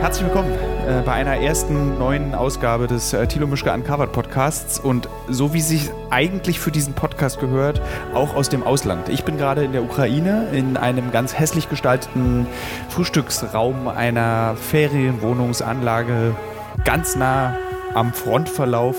Herzlich willkommen äh, bei einer ersten neuen Ausgabe des äh, Thilo Mischke Uncovered Podcasts und so wie sich eigentlich für diesen Podcast gehört, auch aus dem Ausland. Ich bin gerade in der Ukraine in einem ganz hässlich gestalteten Frühstücksraum einer Ferienwohnungsanlage ganz nah am Frontverlauf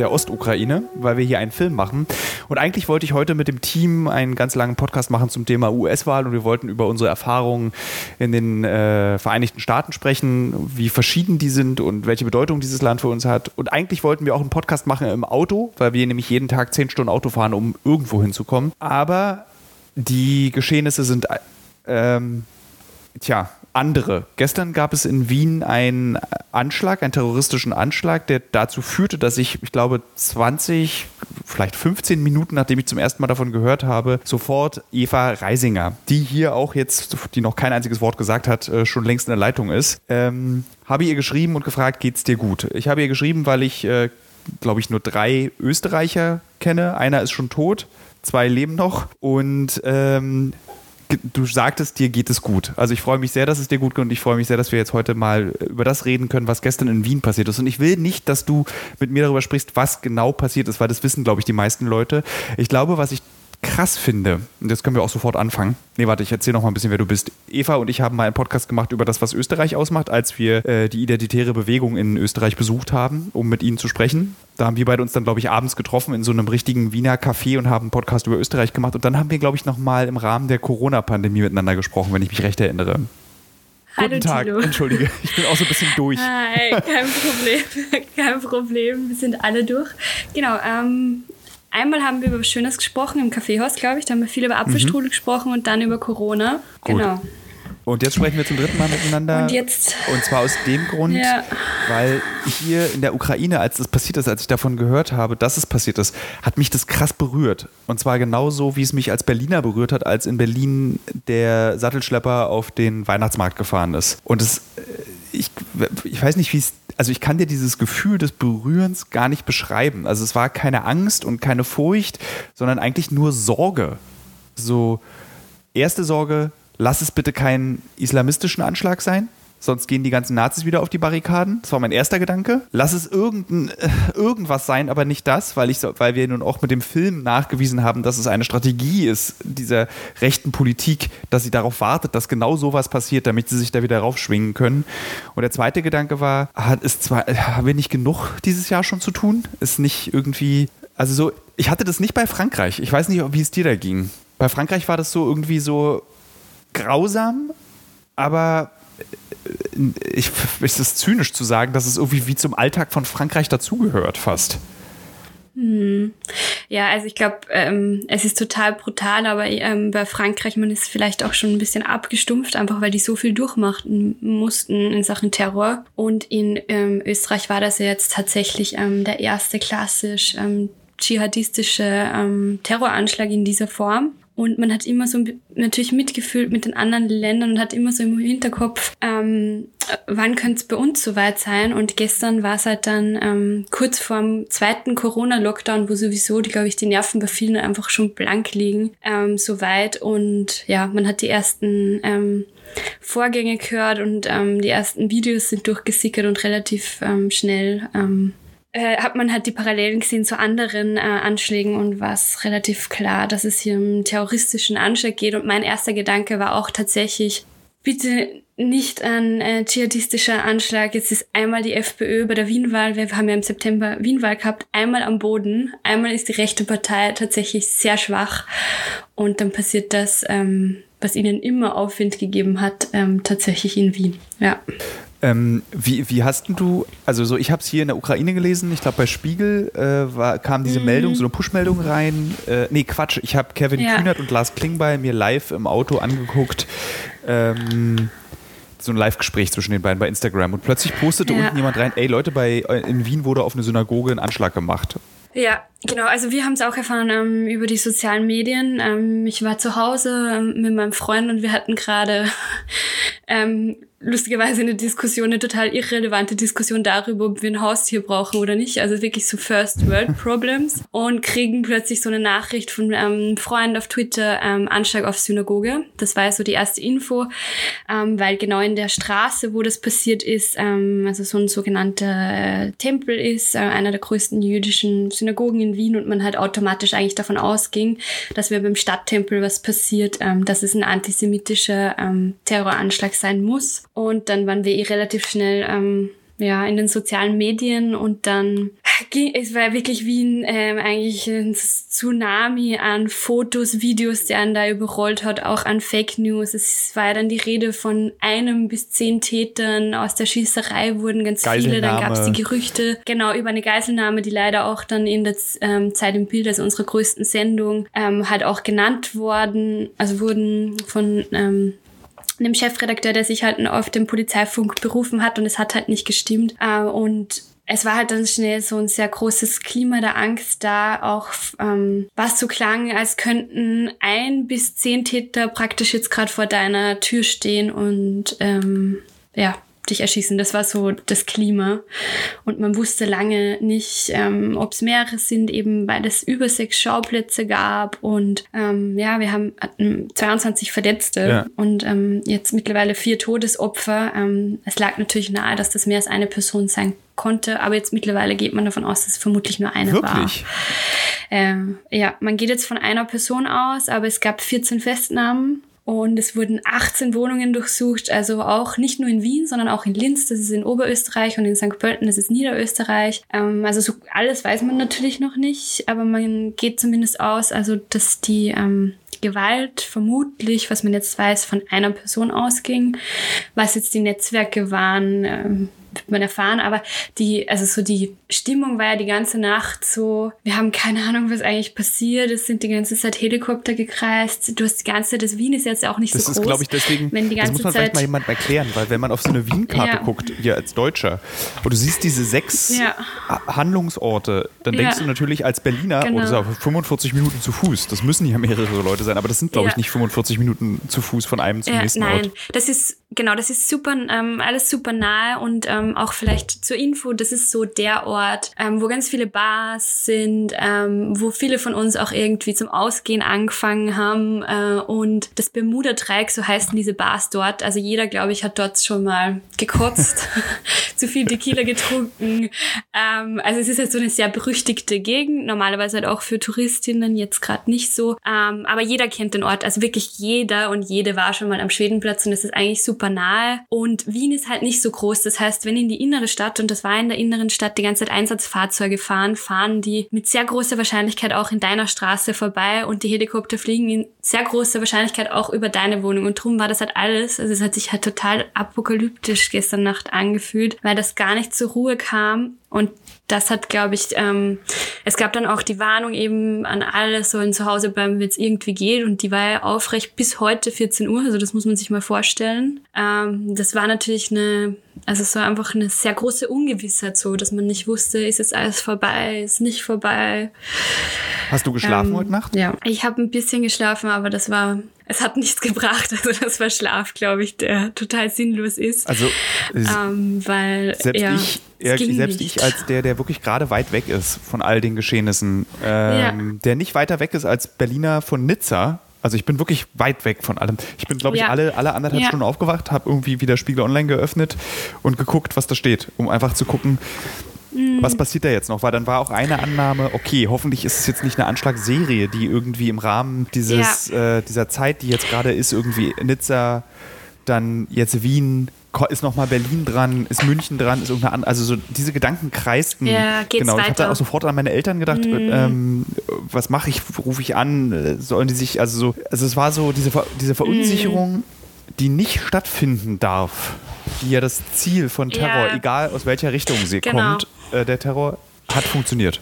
der Ostukraine, weil wir hier einen Film machen. Und eigentlich wollte ich heute mit dem Team einen ganz langen Podcast machen zum Thema US-Wahl und wir wollten über unsere Erfahrungen in den äh, Vereinigten Staaten sprechen, wie verschieden die sind und welche Bedeutung dieses Land für uns hat. Und eigentlich wollten wir auch einen Podcast machen im Auto, weil wir nämlich jeden Tag zehn Stunden Auto fahren, um irgendwo hinzukommen. Aber die Geschehnisse sind ähm, tja, andere. Gestern gab es in Wien einen Anschlag, einen terroristischen Anschlag, der dazu führte, dass ich, ich glaube, 20, vielleicht 15 Minuten, nachdem ich zum ersten Mal davon gehört habe, sofort Eva Reisinger, die hier auch jetzt, die noch kein einziges Wort gesagt hat, äh, schon längst in der Leitung ist, ähm, habe ihr geschrieben und gefragt, geht's dir gut? Ich habe ihr geschrieben, weil ich, äh, glaube ich, nur drei Österreicher kenne. Einer ist schon tot, zwei leben noch und ähm, du sagtest, dir geht es gut. Also ich freue mich sehr, dass es dir gut geht und ich freue mich sehr, dass wir jetzt heute mal über das reden können, was gestern in Wien passiert ist. Und ich will nicht, dass du mit mir darüber sprichst, was genau passiert ist, weil das wissen, glaube ich, die meisten Leute. Ich glaube, was ich krass finde, und jetzt können wir auch sofort anfangen. Nee, warte, ich erzähle noch mal ein bisschen, wer du bist. Eva und ich haben mal einen Podcast gemacht über das, was Österreich ausmacht, als wir äh, die identitäre Bewegung in Österreich besucht haben, um mit ihnen zu sprechen. Da haben wir beide uns dann, glaube ich, abends getroffen in so einem richtigen Wiener Café und haben einen Podcast über Österreich gemacht. Und dann haben wir, glaube ich, noch mal im Rahmen der Corona-Pandemie miteinander gesprochen, wenn ich mich recht erinnere. Hallo, Guten Tag, Tilo. entschuldige, ich bin auch so ein bisschen durch. Hi, kein Problem, kein Problem, wir sind alle durch. Genau, ähm, einmal haben wir über was Schönes gesprochen im Kaffeehaus, glaube ich. Da haben wir viel über Apfelstrudel gesprochen und dann über Corona. Gut. Genau. Und jetzt sprechen wir zum dritten Mal miteinander. Und jetzt- Und zwar aus dem Grund, Ja. weil hier in der Ukraine, als das passiert ist, als ich davon gehört habe, dass es passiert ist, hat mich das krass berührt. Und zwar genauso, wie es mich als Berliner berührt hat, als in Berlin der Sattelschlepper auf den Weihnachtsmarkt gefahren ist. Und es, äh, ich, ich weiß nicht, wie es, also ich kann dir dieses Gefühl des Berührens gar nicht beschreiben. Also es war keine Angst und keine Furcht, sondern eigentlich nur Sorge. So, erste Sorge, lass es bitte keinen islamistischen Anschlag sein. Sonst gehen die ganzen Nazis wieder auf die Barrikaden. Das war mein erster Gedanke. Lass es irgendein, äh, irgendwas sein, aber nicht das, weil, ich weil wir nun auch mit dem Film nachgewiesen haben, dass es eine Strategie ist, dieser rechten Politik, dass sie darauf wartet, dass genau sowas passiert, damit sie sich da wieder raufschwingen können. Und der zweite Gedanke war, hat es zwar, äh, haben wir nicht genug dieses Jahr schon zu tun? Ist nicht irgendwie, also so, ich hatte das nicht bei Frankreich. Ich weiß nicht, wie es dir da ging. Bei Frankreich war das so irgendwie so grausam, aber ich, ist es zynisch zu sagen, dass es irgendwie wie zum Alltag von Frankreich dazugehört fast. Ja, also ich glaube, ähm, es ist total brutal, aber ähm, bei Frankreich, man ist vielleicht auch schon ein bisschen abgestumpft, einfach weil die so viel durchmachen mussten in Sachen Terror. Und in ähm, Österreich war das ja jetzt tatsächlich ähm, der erste klassisch ähm, dschihadistische ähm, Terroranschlag in dieser Form. Und man hat immer so natürlich mitgefühlt mit den anderen Ländern und hat immer so im Hinterkopf, ähm, äh, wann könnte es bei uns soweit sein? Und gestern war es halt dann ähm, kurz vorm zweiten Corona-Lockdown, wo sowieso, glaube ich, die Nerven bei vielen einfach schon blank liegen, ähm, soweit. Und ja, man hat die ersten ähm, Vorgänge gehört und ähm, die ersten Videos sind durchgesickert und relativ ähm, schnell ähm, äh, hat man halt die Parallelen gesehen zu anderen äh, Anschlägen und war es relativ klar, dass es hier um terroristischen Anschlag geht. Und mein erster Gedanke war auch tatsächlich, bitte nicht ein äh, dschihadistischer Anschlag. Jetzt ist einmal die FPÖ bei der Wienwahl, wir haben ja im September Wienwahl gehabt, einmal am Boden, einmal ist die rechte Partei tatsächlich sehr schwach und dann passiert das, ähm, was ihnen immer Aufwind gegeben hat, ähm, tatsächlich in Wien. Ja. Ähm, wie, wie hast du, also so, ich habe es hier in der Ukraine gelesen, ich glaube bei Spiegel äh, war, kam diese Meldung, so eine Push-Meldung rein. Äh, nee, Quatsch, ich habe Kevin Ja. Kühnert und Lars Klingbeil mir live im Auto angeguckt. Ähm, so ein Live-Gespräch zwischen den beiden bei Instagram und plötzlich postete Ja. unten jemand rein, ey Leute, bei, in Wien wurde auf eine Synagoge ein Anschlag gemacht. Ja, genau. Also wir haben es auch erfahren ähm, über die sozialen Medien. Ähm, ich war zu Hause ähm, mit meinem Freund und wir hatten gerade ähm, lustigerweise eine Diskussion, eine total irrelevante Diskussion darüber, ob wir ein Haustier brauchen oder nicht. Also wirklich so First World Problems. und kriegen plötzlich so eine Nachricht von einem Freund auf Twitter, ähm, Anschlag auf Synagoge. Das war so die erste Info, ähm, weil genau in der Straße, wo das passiert ist, ähm, also so ein sogenannter äh, Tempel ist, äh, einer der größten jüdischen Synagogen in Wien und man halt automatisch eigentlich davon ausging, dass wir beim Stadttempel was passiert, ähm, dass es ein antisemitischer ähm, Terroranschlag sein muss. Und dann waren wir eh relativ schnell ähm, ja, in den sozialen Medien und dann ging, es war wirklich wie ein, ähm, eigentlich ein Tsunami an Fotos, Videos, der einen da überrollt hat, auch an Fake News. Es war ja dann die Rede von einem bis zehn Tätern aus der Schießerei wurden ganz viele. Dann gab es die Gerüchte, genau, über eine Geiselnahme, die leider auch dann in der ähm, Zeit im Bild, also unserer größten Sendung, ähm, halt auch genannt worden, also wurden von ähm, einem Chefredakteur, der sich halt auf den Polizeifunk berufen hat und es hat halt nicht gestimmt. Äh, und es war halt dann schnell so ein sehr großes Klima der Angst da, auch ähm, was so klang, als könnten ein bis zehn Täter praktisch jetzt gerade vor deiner Tür stehen und ähm, ja, dich erschießen. Das war so das Klima. Und man wusste lange nicht, ähm, ob es mehrere sind, eben weil es über sechs Schauplätze gab. Und ähm, ja, wir haben hatten 22 Verletzte ja. und ähm, jetzt mittlerweile vier Todesopfer. Ähm, es lag natürlich nahe, dass das mehr als eine Person sein konnte, aber jetzt mittlerweile geht man davon aus, dass es vermutlich nur eine Wirklich? war. Ähm, ja, man geht jetzt von einer Person aus, aber es gab 14 Festnahmen und es wurden 18 Wohnungen durchsucht, also auch nicht nur in Wien, sondern auch in Linz, das ist in Oberösterreich und in St. Pölten, das ist Niederösterreich. Ähm, also so alles weiß man natürlich noch nicht, aber man geht zumindest aus, also dass die, ähm, Gewalt vermutlich, was man jetzt weiß, von einer Person ausging. Was jetzt die Netzwerke waren, ähm, wird man erfahren, aber die, also so die Stimmung war ja die ganze Nacht so, wir haben keine Ahnung, was eigentlich passiert, es sind die ganze Zeit Helikopter gekreist, du hast die ganze Zeit, das Wien ist jetzt auch nicht das so groß. Das ist, glaube ich, deswegen, wenn die ganze das muss man Zeit, vielleicht mal jemand erklären, weil wenn man auf so eine Wien-Karte ja. guckt, hier als Deutscher, und du siehst diese sechs ja. Handlungsorte, dann denkst ja. du natürlich als Berliner, genau. oh, das ist auf 45 Minuten zu Fuß, das müssen ja mehrere Leute sein, aber das sind, glaube ich, nicht 45 Minuten zu Fuß von einem zum nächsten nein. Ort. Nein, das ist, genau, das ist super, ähm, alles super nahe und ähm, auch vielleicht zur Info, das ist so der Ort, ähm, wo ganz viele Bars sind, ähm, wo viele von uns auch irgendwie zum Ausgehen angefangen haben. Äh, und das Bermuda-Dreieck, so heißen diese Bars dort. Also jeder, glaube ich, hat dort schon mal gekotzt, zu viel Tequila getrunken. Ähm, also es ist halt so eine sehr berüchtigte Gegend, normalerweise halt auch für Touristinnen, jetzt gerade nicht so. Ähm, aber jeder kennt den Ort, also wirklich jeder und jede war schon mal am Schwedenplatz und es ist eigentlich super nahe. Und Wien ist halt nicht so groß. Das heißt, wenn in die innere Stadt, und das war in der inneren Stadt, die ganze Zeit Einsatzfahrzeuge fahren, fahren die mit sehr großer Wahrscheinlichkeit auch in deiner Straße vorbei und die Helikopter fliegen in sehr großer Wahrscheinlichkeit auch über deine Wohnung. Und drum war das halt alles, also es hat sich halt total apokalyptisch gestern Nacht angefühlt, weil das gar nicht zur Ruhe kam und das hat, glaube ich, ähm, es gab dann auch die Warnung eben an alle, sollen zu Hause bleiben, wenn es irgendwie geht. Und die war ja aufrecht bis heute 14 Uhr. Also das muss man sich mal vorstellen. Ähm, das war natürlich eine, also es war einfach eine sehr große Ungewissheit so, dass man nicht wusste, ist jetzt alles vorbei, ist nicht vorbei. Hast du geschlafen ähm, heute Nacht? Ja, ich habe ein bisschen geschlafen, aber das war es hat nichts gebracht. Also das war Schlaf, glaube ich, der total sinnlos ist. Also ähm, weil selbst ja, ich, selbst ich als der, der wirklich gerade weit weg ist von all den Geschehnissen, ähm, ja. der nicht weiter weg ist als Berliner von Nizza. Also ich bin wirklich weit weg von allem. Ich bin, glaube ich, ja. alle, alle anderthalb Stunden aufgewacht, habe irgendwie wieder Spiegel Online geöffnet und geguckt, was da steht, um einfach zu gucken, Mhm. Was passiert da jetzt noch? Weil dann war auch eine Annahme, okay, hoffentlich ist es jetzt nicht eine Anschlagsserie, die irgendwie im Rahmen dieses, ja. äh, dieser Zeit, die jetzt gerade ist, irgendwie Nizza, dann jetzt Wien, ist nochmal Berlin dran, ist München dran, ist irgendeine andere, also so diese Gedanken kreisten. Ja, geht's genau, ich habe dann auch sofort an meine Eltern gedacht, mhm. ähm, was mache ich, rufe ich an, sollen die sich, also so, also es war so diese, diese Verunsicherung, mhm. die nicht stattfinden darf, die ja das Ziel von Terror, ja. egal aus welcher Richtung sie genau. kommt, äh, der Terror hat funktioniert.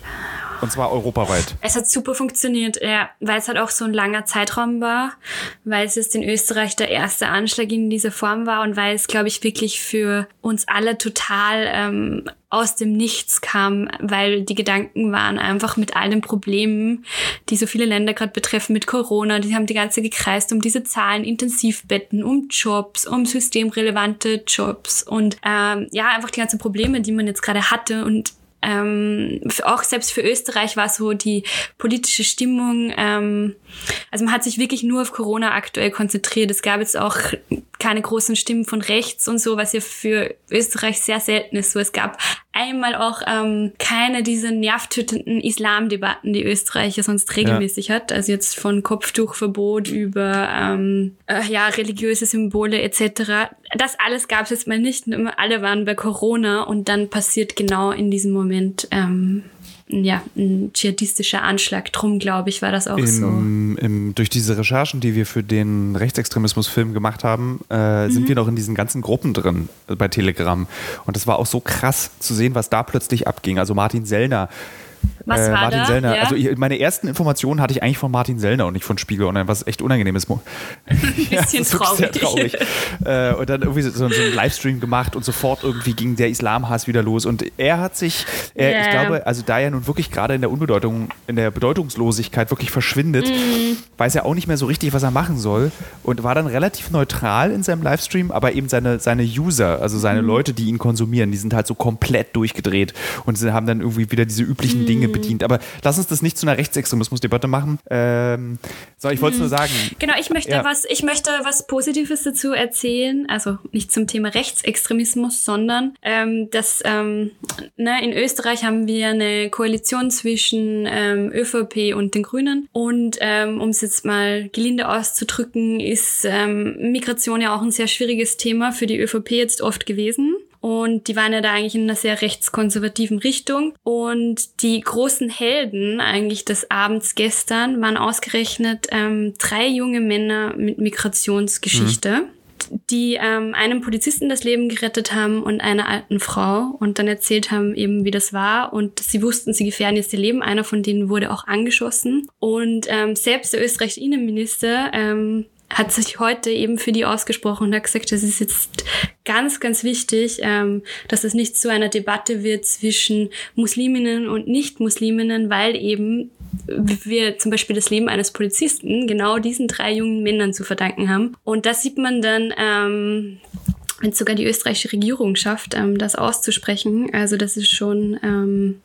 Und zwar europaweit. Es hat super funktioniert, ja, weil es halt auch so ein langer Zeitraum war, weil es jetzt in Österreich der erste Anschlag in dieser Form war und weil es, glaube ich, wirklich für uns alle total ähm, aus dem Nichts kam, weil die Gedanken waren einfach mit all den Problemen, die so viele Länder gerade betreffen mit Corona, die haben die ganze gekreist um diese Zahlen, Intensivbetten, um Jobs, um systemrelevante Jobs und ähm, ja, einfach die ganzen Probleme, die man jetzt gerade hatte und ähm, auch selbst für Österreich war so die politische Stimmung, ähm, also man hat sich wirklich nur auf Corona aktuell konzentriert. Es gab jetzt auch keine großen Stimmen von rechts und so, was ja für Österreich sehr selten ist. So, es gab einmal auch ähm, keine dieser nervtötenden Islamdebatten, die Österreich ja sonst regelmäßig ja. hat. Also jetzt von Kopftuchverbot über ähm, äh, ja religiöse Symbole etc. Das alles gab es jetzt mal nicht. Alle waren bei Corona und dann passiert genau in diesem Moment ähm, ja, ein dschihadistischer Anschlag. Drum, glaube ich, war das auch Im, so. Im, durch diese Recherchen, die wir für den Rechtsextremismusfilm gemacht haben, äh, mhm. sind wir noch in diesen ganzen Gruppen drin bei Telegram. Und das war auch so krass zu sehen, was da plötzlich abging. Also Martin Sellner was äh, war Martin da? Sellner. Ja? Also ich, meine ersten Informationen hatte ich eigentlich von Martin Sellner und nicht von Spiegel Online, was echt unangenehm ist. Ein bisschen ja, traurig. Sehr traurig. äh, und dann irgendwie so, so, einen Livestream gemacht und sofort irgendwie ging der Islamhass wieder los. Und er hat sich, er, yeah. ich glaube, also da er nun wirklich gerade in der Unbedeutung, in der Bedeutungslosigkeit wirklich verschwindet, mm. weiß er auch nicht mehr so richtig, was er machen soll. Und war dann relativ neutral in seinem Livestream, aber eben seine, seine User, also seine mm. Leute, die ihn konsumieren, die sind halt so komplett durchgedreht und sie haben dann irgendwie wieder diese üblichen mm. Dinge bedient. Aber lass uns das nicht zu einer Rechtsextremismusdebatte machen. Ähm, so, ich wollte es nur sagen. Genau, ich möchte ja. was, ich möchte was Positives dazu erzählen. Also nicht zum Thema Rechtsextremismus, sondern ähm, dass ähm, ne, in Österreich haben wir eine Koalition zwischen ähm, ÖVP und den Grünen. Und ähm, um es jetzt mal gelinde auszudrücken, ist ähm, Migration ja auch ein sehr schwieriges Thema für die ÖVP jetzt oft gewesen. Und die waren ja da eigentlich in einer sehr rechtskonservativen Richtung. Und die großen Helden eigentlich des Abends gestern waren ausgerechnet ähm, drei junge Männer mit Migrationsgeschichte. Mhm die ähm, einem Polizisten das Leben gerettet haben und einer alten Frau und dann erzählt haben eben, wie das war und sie wussten, sie gefährden jetzt ihr Leben. Einer von denen wurde auch angeschossen und ähm, selbst der österreichische Innenminister ähm, hat sich heute eben für die ausgesprochen und hat gesagt, das ist jetzt ganz, ganz wichtig, ähm, dass es nicht zu einer Debatte wird zwischen Musliminnen und Nicht-Musliminnen, weil eben wir zum Beispiel das Leben eines Polizisten genau diesen drei jungen Männern zu verdanken haben. Und das sieht man dann, ähm, wenn es sogar die österreichische Regierung schafft, ähm, das auszusprechen. Also das ist schon ähm,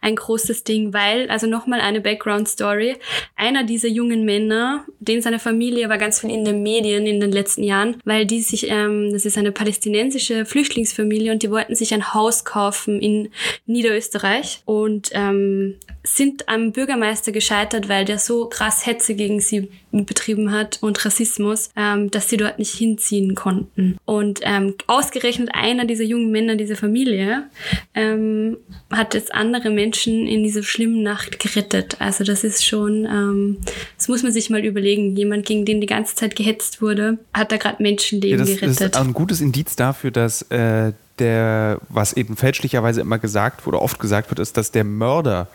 ein großes Ding, weil, also nochmal eine Background-Story, einer dieser jungen Männer, den seine Familie war ganz viel in den Medien in den letzten Jahren, weil die sich, ähm, das ist eine palästinensische Flüchtlingsfamilie und die wollten sich ein Haus kaufen in Niederösterreich und ähm, sind am Bürgermeister gescheitert, weil der so krass Hetze gegen sie betrieben hat und Rassismus, ähm, dass sie dort nicht hinziehen konnten. Und ähm, ausgerechnet einer dieser jungen Männer dieser Familie ähm, hat jetzt andere Menschen in dieser schlimmen Nacht gerettet. Also das ist schon, ähm, das muss man sich mal überlegen. Jemand, gegen den die ganze Zeit gehetzt wurde, hat da gerade Menschenleben ja, das, gerettet. Das ist ein gutes Indiz dafür, dass äh, der, was eben fälschlicherweise immer gesagt wurde, oft gesagt wird, ist, dass der Mörder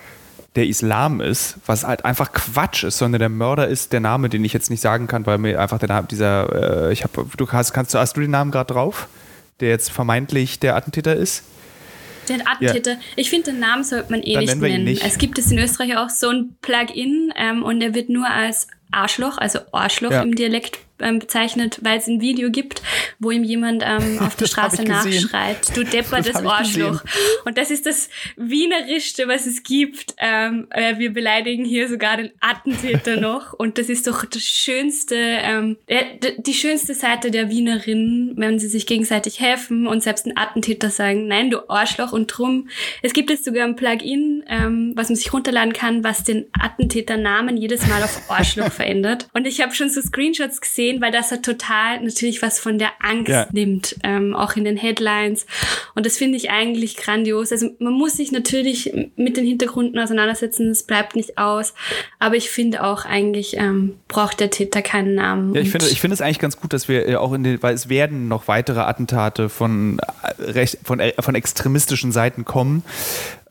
der Islam ist, was halt einfach Quatsch ist, sondern der Mörder ist der Name, den ich jetzt nicht sagen kann, weil mir einfach der Name dieser, äh, ich habe, du hast, kannst du, hast du den Namen gerade drauf, der jetzt vermeintlich der Attentäter ist? Den Attentäter. Ja. Ich finde, den Namen sollte man eh Dann nicht nennen. Nicht. Es gibt es in Österreich auch so ein Plugin ähm, und der wird nur als Arschloch, also Arschloch ja. im Dialekt ähm, bezeichnet, weil es ein Video gibt, wo ihm jemand ähm, auf der Straße nachschreit, du deppertes Arschloch. Und das ist das Wienerischste, was es gibt. Ähm, äh, wir beleidigen hier sogar den Attentäter noch. Und das ist doch das schönste, ähm, äh, die schönste Seite der Wienerinnen, wenn sie sich gegenseitig helfen und selbst ein Attentäter sagen, nein, du Arschloch. Und drum, es gibt jetzt sogar ein Plugin, ähm, was man sich runterladen kann, was den Attentäternamen jedes Mal auf Arschloch verändert. Und ich habe schon so Screenshots gesehen, gesehen, weil das hat total natürlich was von der Angst ja. nimmt, ähm, auch in den Headlines. Und das finde ich eigentlich grandios. Also man muss sich natürlich mit den Hintergründen auseinandersetzen, es bleibt nicht aus. Aber ich finde auch eigentlich ähm, braucht der Täter keinen Namen. Ja, ich finde, ich finde es eigentlich ganz gut, dass wir äh, auch in den, weil es werden noch weitere Attentate von, äh, recht, von, äh, von extremistischen Seiten kommen.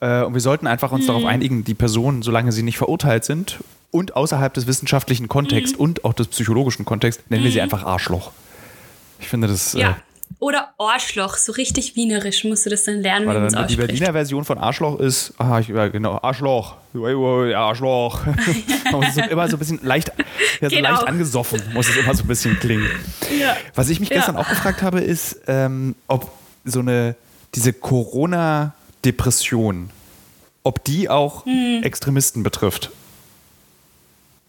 Und wir sollten einfach uns mhm. darauf einigen, die Personen, solange sie nicht verurteilt sind und außerhalb des wissenschaftlichen Kontexts mhm. und auch des psychologischen Kontexts, nennen wir sie mhm. einfach Arschloch. Ich finde das. Ja. Äh, oder Arschloch, so richtig wienerisch musst du das dann lernen, wie man es Die Berliner Version von Arschloch ist, ah, ich, ja, genau, Arschloch, Arschloch. muss es immer so ein bisschen leicht, ja, so leicht angesoffen, muss es immer so ein bisschen klingen. Ja. Was ich mich gestern auch gefragt habe, ist, ähm, ob so eine, diese Corona-Depression, ob die auch hm. Extremisten betrifft.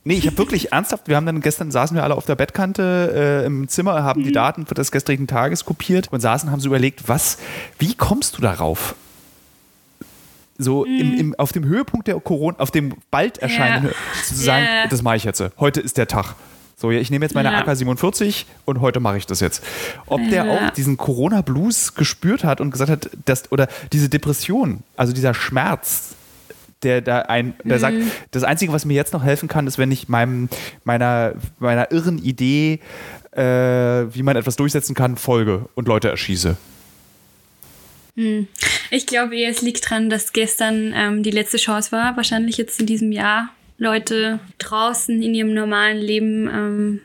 Nee, ich habe wirklich ernsthaft, wir haben dann gestern saßen wir alle auf der Bettkante äh, im Zimmer, haben mhm. die Daten für das gestrigen Tages kopiert und saßen, haben so überlegt, was, wie kommst du darauf? So mhm. im, im, auf dem Höhepunkt der Corona, auf dem bald erscheinenden, ja. zu sagen, yeah. das mache ich jetzt. Heute ist der Tag. So, ja, ich nehme jetzt meine ja. AK-47 und heute mache ich das jetzt. Ob der ja. auch diesen Corona-Blues gespürt hat und gesagt hat, dass, oder diese Depression, also dieser Schmerz, der da ein, der mhm. sagt, das Einzige, was mir jetzt noch helfen kann, ist, wenn ich meinem, meiner, meiner irren Idee, äh, wie man etwas durchsetzen kann, folge und Leute erschieße. Hm. Ich glaube es liegt daran, dass gestern ähm, die letzte Chance war, wahrscheinlich jetzt in diesem Jahr, Leute draußen in ihrem normalen Leben ähm,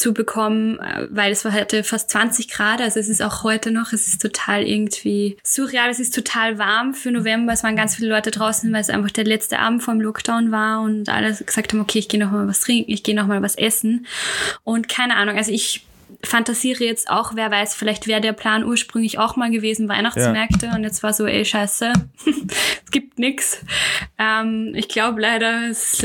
zu bekommen, äh, weil es war heute fast 20 Grad, also es ist auch heute noch, es ist total irgendwie surreal, es ist total warm für November, es waren ganz viele Leute draußen, weil es einfach der letzte Abend vom Lockdown war und alle gesagt haben, okay, ich gehe noch mal was trinken, ich gehe noch mal was essen. Und keine Ahnung, also ich fantasiere jetzt auch, wer weiß, vielleicht wäre der Plan ursprünglich auch mal gewesen, Weihnachtsmärkte ja. und jetzt war so, ey, scheiße, es gibt nix. Ähm, ich glaube leider, es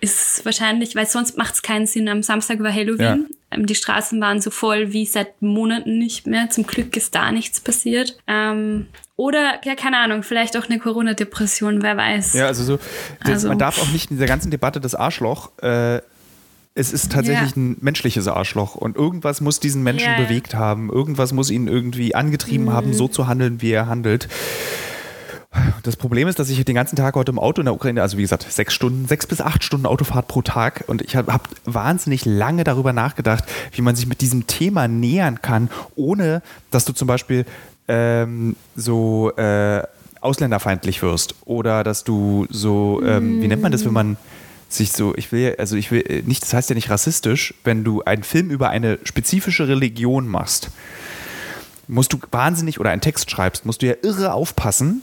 ist wahrscheinlich, weil sonst macht es keinen Sinn. Am Samstag war Halloween. Ja. Ähm, die Straßen waren so voll wie seit Monaten nicht mehr. Zum Glück ist da nichts passiert. Ähm, oder, ja, keine Ahnung, vielleicht auch eine Corona-Depression, wer weiß. Ja, also so, das, also, man darf auch nicht in dieser ganzen Debatte das Arschloch äh, es ist tatsächlich ja. ein menschliches Arschloch und irgendwas muss diesen Menschen ja. bewegt haben. Irgendwas muss ihn irgendwie angetrieben mhm. haben, so zu handeln, wie er handelt. Das Problem ist, dass ich den ganzen Tag heute im Auto in der Ukraine, also wie gesagt, sechs Stunden, sechs bis acht Stunden Autofahrt pro Tag und ich habe hab wahnsinnig lange darüber nachgedacht, wie man sich mit diesem Thema nähern kann, ohne dass du zum Beispiel ähm, so äh, ausländerfeindlich wirst oder dass du so, ähm, wie nennt man das, wenn man sich so, ich will, also ich will äh, nicht, das heißt ja nicht rassistisch, wenn du einen Film über eine spezifische Religion machst, musst du wahnsinnig oder einen Text schreibst, musst du ja irre aufpassen,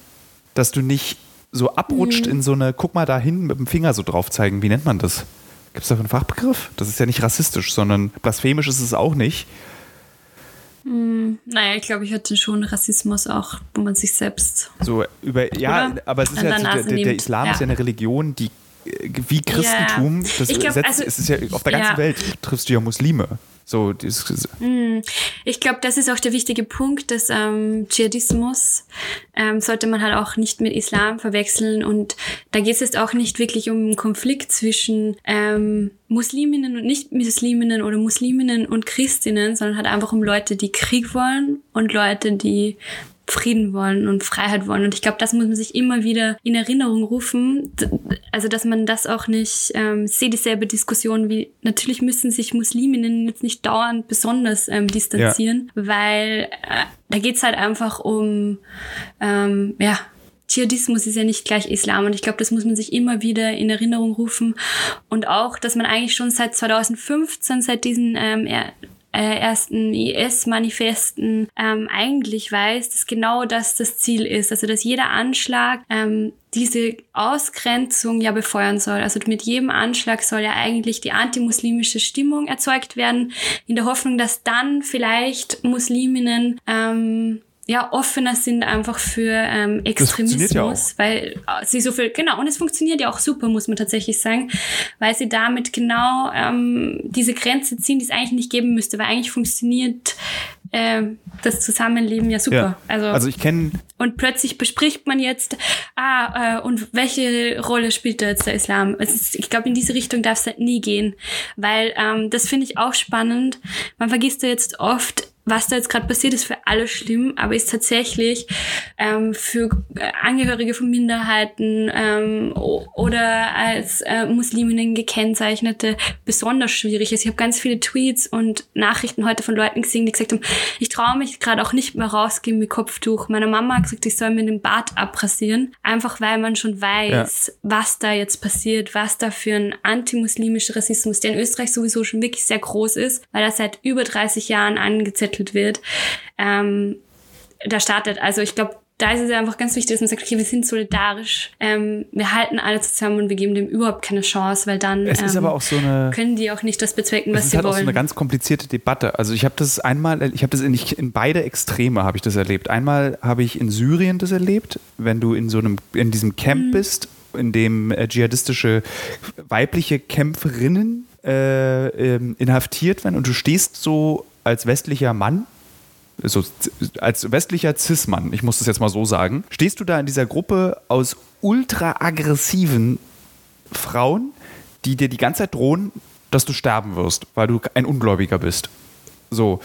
dass du nicht so abrutscht mhm. in so eine, guck mal da hin mit dem Finger so drauf zeigen, wie nennt man das? Gibt es dafür einen Fachbegriff? Das ist ja nicht rassistisch, sondern blasphemisch ist es auch nicht. Hm, naja, ich glaube, ich hatte schon Rassismus auch, wo man sich selbst. So über, ja, Oder? aber es ist ja, der, der, Islam ja. ist ja eine Religion, die wie Christentum, ja. das glaub, setzt, also, es ist ja auf der ganzen ja. Welt triffst du ja Muslime. So, hm. ich glaube, das ist auch der wichtige Punkt, dass ähm, Dschihadismus ähm, sollte man halt auch nicht mit Islam verwechseln und da geht es jetzt auch nicht wirklich um einen Konflikt zwischen ähm, Musliminnen und Nicht-Musliminnen oder Musliminnen und Christinnen, sondern halt einfach um Leute, die Krieg wollen und Leute, die Frieden wollen und Freiheit wollen. Und ich glaube, das muss man sich immer wieder in Erinnerung rufen. Also, dass man das auch nicht, ähm, ich sehe dieselbe Diskussion wie, natürlich müssen sich Musliminnen jetzt nicht dauernd besonders ähm, distanzieren, ja. weil äh, da geht's halt einfach um, ähm, ja, Dschihadismus ist ja nicht gleich Islam und ich glaube, das muss man sich immer wieder in Erinnerung rufen und auch, dass man eigentlich schon seit 2015, seit diesen ähm, äh, ersten IS-Manifesten ähm, eigentlich weiß, dass genau das das Ziel ist. Also dass jeder Anschlag ähm, diese Ausgrenzung ja befeuern soll. Also mit jedem Anschlag soll ja eigentlich die antimuslimische Stimmung erzeugt werden, in der Hoffnung, dass dann vielleicht Musliminnen ähm, ja offener sind einfach für ähm, Extremismus, ja weil äh, sie so viel genau und es funktioniert ja auch super, muss man tatsächlich sagen, weil sie damit genau ähm, diese Grenze ziehen, die es eigentlich nicht geben müsste, weil eigentlich funktioniert äh, das Zusammenleben ja super. Ja. Also, Also ich kenne und plötzlich bespricht man jetzt, ah, äh, und welche Rolle spielt da jetzt der Islam? Ist, ich glaube, in diese Richtung darf es halt nie gehen, weil ähm, das finde ich auch spannend. Man vergisst ja jetzt oft, was da jetzt gerade passiert, ist für alle schlimm, aber ist tatsächlich ähm, für äh, Angehörige von Minderheiten ähm, oder als äh, Musliminnen gekennzeichnete besonders schwierig ist. Ich habe ganz viele Tweets und Nachrichten heute von Leuten gesehen, die gesagt haben, ich traue mich gerade auch nicht mehr rausgehen mit Kopftuch. Meine Mama hat gesagt, ich soll mir den Bart abrasieren, einfach weil man schon weiß, was da jetzt passiert, was da für ein antimuslimischer Rassismus, der in Österreich sowieso schon wirklich sehr groß ist, weil er seit über 30 Jahren angezettelt wird, ähm, da startet. Also ich glaube, da ist es einfach ganz wichtig, dass man sagt, okay, wir sind solidarisch, ähm, wir halten alle zusammen und wir geben dem überhaupt keine Chance, weil dann Es ist ähm, so eine. können die auch nicht das bezwecken, Es was ist sie halt auch so wollen. eine ganz komplizierte Debatte. Also ich habe das einmal, ich habe das in, in beide Extreme habe ich das erlebt. Einmal habe ich in Syrien das erlebt, wenn du in so einem, in diesem Camp Mhm. bist, in dem äh, dschihadistische weibliche Kämpferinnen äh, ähm, inhaftiert werden und du stehst so als westlicher Mann so als westlicher Cis-Mann, ich muss das jetzt mal so sagen, stehst du da in dieser Gruppe aus ultra aggressiven Frauen, die dir die ganze Zeit drohen, dass du sterben wirst, weil du ein Ungläubiger bist. So.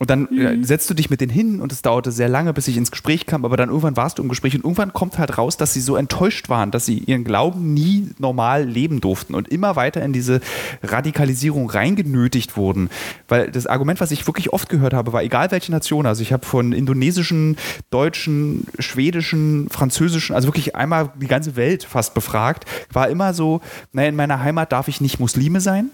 Und dann äh, setzt du dich mit denen hin und es dauerte sehr lange, bis ich ins Gespräch kam, aber dann irgendwann warst du im Gespräch und irgendwann kommt halt raus, dass sie so enttäuscht waren, dass sie ihren Glauben nie normal leben durften und immer weiter in diese Radikalisierung reingenötigt wurden. Weil das Argument, was ich wirklich oft gehört habe, war egal welche Nation, also ich habe von indonesischen, deutschen, schwedischen, französischen, also wirklich einmal die ganze Welt fast befragt, war immer so, naja, in meiner Heimat darf ich nicht Muslime sein.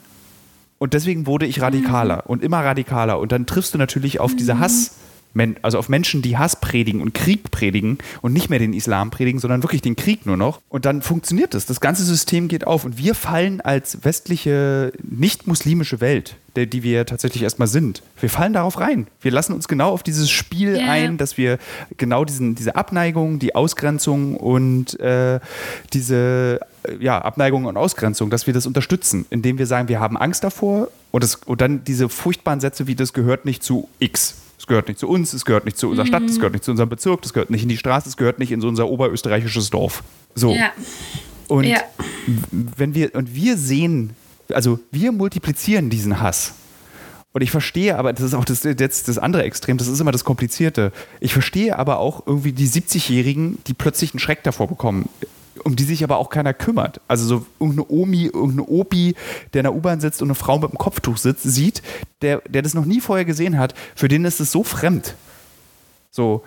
Und deswegen wurde ich radikaler und immer radikaler. Und dann triffst du natürlich auf diese Hass, Men- also auf Menschen, die Hass predigen und Krieg predigen und nicht mehr den Islam predigen, sondern wirklich den Krieg nur noch. Und dann funktioniert es. Das ganze System geht auf. Und wir fallen als westliche, nicht-muslimische Welt, der, die wir tatsächlich erstmal sind, wir fallen darauf rein. Wir lassen uns genau auf dieses Spiel Ja. ein, dass wir genau diesen, diese Abneigung, die Ausgrenzung und äh, diese ja, Abneigung und Ausgrenzung, dass wir das unterstützen, indem wir sagen, wir haben Angst davor und, das, und dann diese furchtbaren Sätze wie das gehört nicht zu X. Es gehört nicht zu uns, es gehört nicht zu unserer Stadt, es gehört nicht zu unserem Bezirk, es gehört nicht in die Straße, es gehört nicht in so unser oberösterreichisches Dorf. So. ja. Und Ja. wenn wir, und wir sehen, also wir multiplizieren diesen Hass. Und ich verstehe aber, das ist auch das, jetzt das andere Extrem, das ist immer das Komplizierte. Ich verstehe aber auch irgendwie die 70-Jährigen, die plötzlich einen Schreck davor bekommen, um die sich aber auch keiner kümmert. Also so irgendeine Omi, irgendeine Opi, der in der U-Bahn sitzt und eine Frau mit einem Kopftuch sitzt, sieht, der, der das noch nie vorher gesehen hat, für den ist es so fremd. So,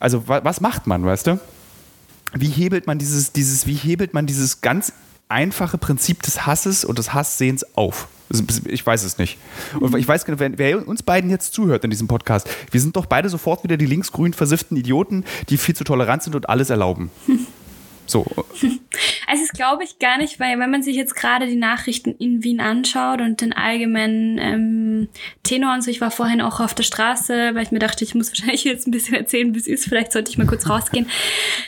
also wa- was macht man, weißt du? wie hebelt man dieses, dieses, wie hebelt man dieses ganz einfache Prinzip des Hasses und des Hasssehens auf? Ich weiß es nicht. Und ich weiß genau, wer, wer uns beiden jetzt zuhört in diesem Podcast, wir sind doch beide sofort wieder die linksgrün versifften Idioten, die viel zu tolerant sind und alles erlauben. So, Also das glaube ich gar nicht, weil wenn man sich jetzt gerade die Nachrichten in Wien anschaut und den allgemeinen ähm, Tenor und so, ich war vorhin auch auf der Straße, weil ich mir dachte, ich muss wahrscheinlich jetzt ein bisschen erzählen, wie es ist, vielleicht sollte ich mal kurz rausgehen.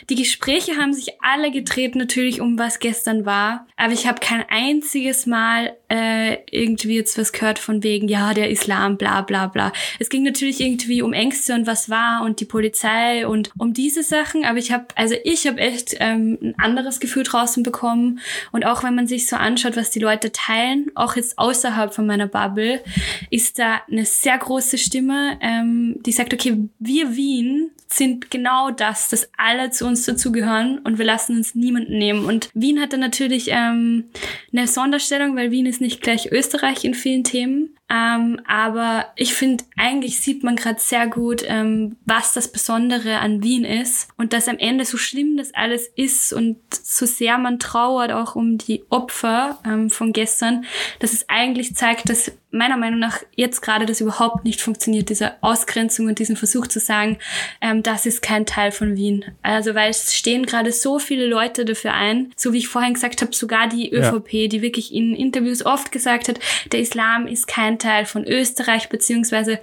Die Gespräche haben sich alle gedreht natürlich um was gestern war, aber ich habe kein einziges Mal äh, irgendwie jetzt was gehört von wegen, ja, der Islam, bla bla bla. Es ging natürlich irgendwie um Ängste und was war und die Polizei und um diese Sachen, aber ich habe, also ich habe echt ähm, ein anderes Gefühl draußen bekommen und auch wenn man sich so anschaut, was die Leute teilen, auch jetzt außerhalb von meiner Bubble, ist da eine sehr große Stimme, ähm, die sagt, okay, wir Wien sind genau das, dass alle zu uns dazugehören und wir lassen uns niemanden nehmen. Und Wien hat dann natürlich ähm, eine Sonderstellung, weil Wien ist nicht gleich Österreich in vielen Themen. Ähm, aber ich finde, eigentlich sieht man gerade sehr gut, ähm, was das Besondere an Wien ist und dass am Ende so schlimm das alles ist und so sehr man trauert auch um die Opfer ähm, von gestern, dass es eigentlich zeigt, dass meiner Meinung nach jetzt gerade das überhaupt nicht funktioniert, diese Ausgrenzung und diesen Versuch zu sagen, ähm, das ist kein Teil von Wien. Also weil es stehen gerade so viele Leute dafür ein, so wie ich vorhin gesagt habe, sogar die Ja. ÖVP, die wirklich in Interviews oft gesagt hat, der Islam ist kein Teil von Österreich, beziehungsweise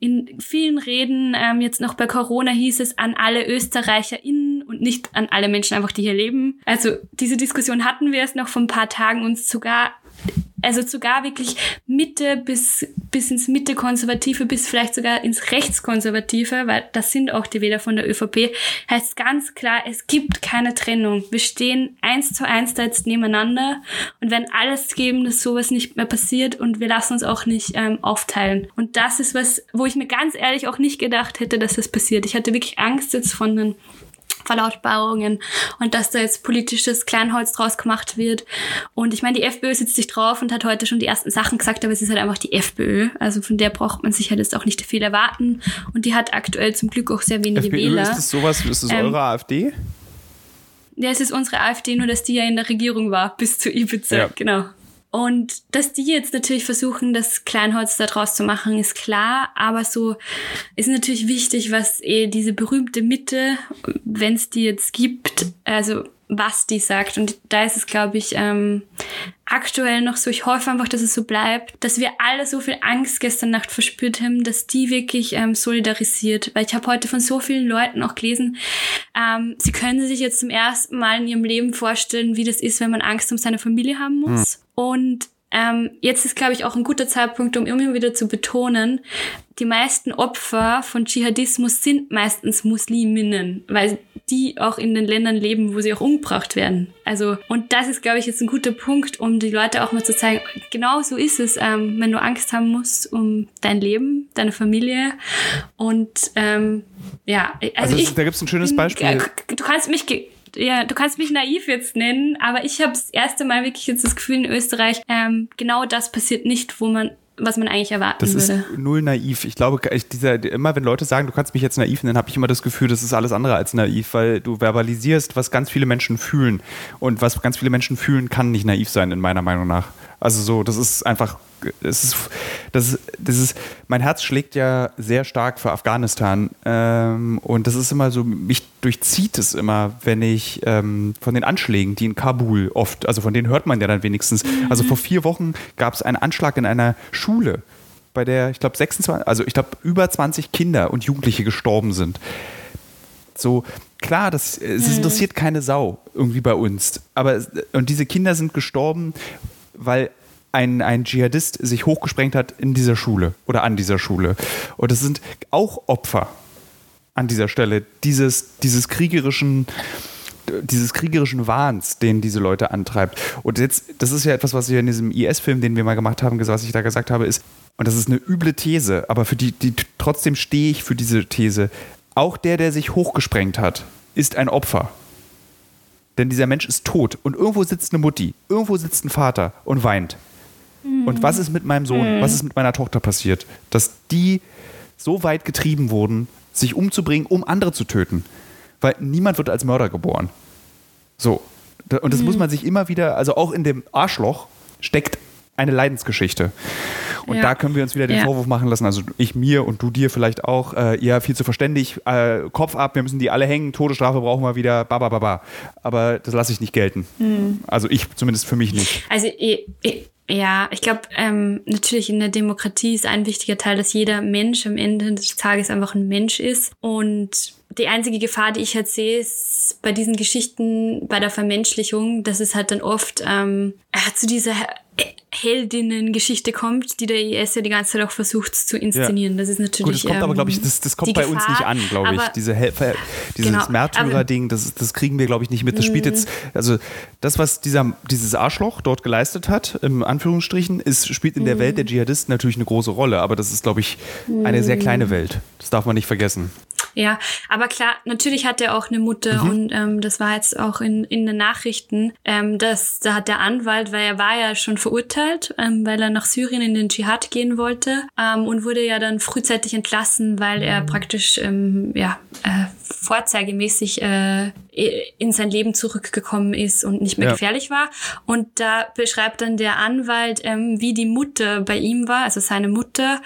in vielen Reden, ähm, jetzt noch bei Corona hieß es an alle ÖsterreicherInnen und nicht an alle Menschen einfach, die hier leben. Also diese Diskussion hatten wir erst noch vor ein paar Tagen und sogar also sogar wirklich Mitte bis, bis ins Mitte Konservative, bis vielleicht sogar ins Rechtskonservative, weil das sind auch die Wähler von der ÖVP, heißt ganz klar, es gibt keine Trennung. Wir stehen eins zu eins da jetzt nebeneinander und werden alles geben, dass sowas nicht mehr passiert und wir lassen uns auch nicht ähm, aufteilen. Und das ist was, wo ich mir ganz ehrlich auch nicht gedacht hätte, dass das passiert. Ich hatte wirklich Angst jetzt von den Verlautbarungen und dass da jetzt politisches Kleinholz draus gemacht wird. Und ich meine, die FPÖ sitzt sich drauf und hat heute schon die ersten Sachen gesagt, aber es ist halt einfach die FPÖ. Also von der braucht man sich halt jetzt auch nicht viel erwarten. Und die hat aktuell zum Glück auch sehr wenige FPÖ, Wähler. Ist das sowas, ist das ähm, eure AfD? Ja, es ist unsere AfD, nur dass die ja in der Regierung war, bis zu Ibiza, ja. genau. Und dass die jetzt natürlich versuchen, das Kleinholz da draus zu machen, ist klar. Aber so ist natürlich wichtig, was eh diese berühmte Mitte, wenn es die jetzt gibt, also was die sagt. Und da ist es, glaube ich, ähm, aktuell noch so. Ich hoffe einfach, dass es so bleibt, dass wir alle so viel Angst gestern Nacht verspürt haben, dass die wirklich ähm, solidarisiert. Weil ich habe heute von so vielen Leuten auch gelesen, ähm, sie können sich jetzt zum ersten Mal in ihrem Leben vorstellen, wie das ist, wenn man Angst um seine Familie haben muss. Mhm. Und ähm, jetzt ist, glaube ich, auch ein guter Zeitpunkt, um immer wieder zu betonen, die meisten Opfer von Dschihadismus sind meistens Musliminnen, weil die auch in den Ländern leben, wo sie auch umgebracht werden. Also, und das ist, glaube ich, jetzt ein guter Punkt, um die Leute auch mal zu zeigen, genau so ist es, ähm, wenn du Angst haben musst um dein Leben, deine Familie und ähm, ja, also, also ich, da gibt es ein schönes Beispiel. Du kannst mich ja, du kannst mich naiv jetzt nennen, aber ich habe das erste Mal wirklich jetzt das Gefühl in Österreich, ähm, genau das passiert nicht, wo man was man eigentlich erwarten das würde. Das ist null naiv. Ich glaube, ich, dieser, immer wenn Leute sagen, du kannst mich jetzt naiv nennen, habe ich immer das Gefühl, das ist alles andere als naiv, weil du verbalisierst, was ganz viele Menschen fühlen. Und was ganz viele Menschen fühlen, kann nicht naiv sein, in meiner Meinung nach. Also so, das ist einfach das ist, das ist, das ist, mein Herz schlägt ja sehr stark für Afghanistan ähm, und das ist immer so, mich durchzieht es immer, wenn ich ähm, von den Anschlägen, die in Kabul oft, also von denen hört man ja dann wenigstens, mhm. also vor vier Wochen gab es einen Anschlag in einer Schule, bei der, ich glaube, 26, also ich glaube, über 20 Kinder und Jugendliche gestorben sind. So, klar, das, es mhm. interessiert keine Sau irgendwie bei uns. Aber, und diese Kinder sind gestorben, weil ein, ein Dschihadist sich hochgesprengt hat in dieser Schule oder an dieser Schule. Und es sind auch Opfer an dieser Stelle dieses, dieses kriegerischen dieses kriegerischen Wahns, den diese Leute antreibt. Und jetzt, das ist ja etwas, was ich in diesem IS-Film, den wir mal gemacht haben, was ich da gesagt habe, ist, und das ist eine üble These, aber für die, die trotzdem stehe ich für diese These. Auch der, der sich hochgesprengt hat, ist ein Opfer. Denn dieser Mensch ist tot und irgendwo sitzt eine Mutti, irgendwo sitzt ein Vater und weint. Und was ist mit meinem Sohn, was ist mit meiner Tochter passiert? Dass die so weit getrieben wurden, sich umzubringen, um andere zu töten. Weil niemand wird als Mörder geboren. So. Und das mhm. muss man sich immer wieder, also auch in dem Arschloch steckt eine Leidensgeschichte. Und ja. da können wir uns wieder den ja. Vorwurf machen lassen, also ich mir und du dir vielleicht auch, äh, ihr viel zu verständig, äh, Kopf ab, wir müssen die alle hängen, Todesstrafe brauchen wir wieder, ba, ba, ba, ba. Aber das lasse ich nicht gelten. Mhm. Also ich zumindest für mich nicht. Also ich, ich, ja, ich glaube, ähm, natürlich in der Demokratie ist ein wichtiger Teil, dass jeder Mensch am Ende des Tages einfach ein Mensch ist. Und die einzige Gefahr, die ich halt sehe, ist bei diesen Geschichten, bei der Vermenschlichung, dass es halt dann oft ähm, zu dieser Heldinnen-Geschichte kommt, die der IS ja die ganze Zeit auch versucht zu inszenieren. Ja. Das ist natürlich. Gut, das kommt ähm, aber, glaube ich, das, das kommt bei Gefahr, uns nicht an, glaube ich. Diese dieses genau, Märtyrer-Ding, das, das kriegen wir, glaube ich, nicht mit. Das spielt mhm. jetzt, also das, was dieser, dieses Arschloch dort geleistet hat, im Anführungsstrichen, ist, spielt in der mhm. Welt der Dschihadisten natürlich eine große Rolle, aber das ist, glaube ich, eine sehr kleine mhm. Welt. Das darf man nicht vergessen. Ja, aber klar, natürlich hat er auch eine Mutter mhm. und ähm, das war jetzt auch in, in den Nachrichten, ähm, dass da hat der Anwalt, weil er war ja schon verurteilt, ähm, weil er nach Syrien in den Dschihad gehen wollte ähm, und wurde ja dann frühzeitig entlassen, weil er praktisch ähm, ja äh, vorzeigemäßig äh, in sein Leben zurückgekommen ist und nicht mehr ja. gefährlich war. Und da beschreibt dann der Anwalt, ähm, wie die Mutter bei ihm war, also seine Mutter,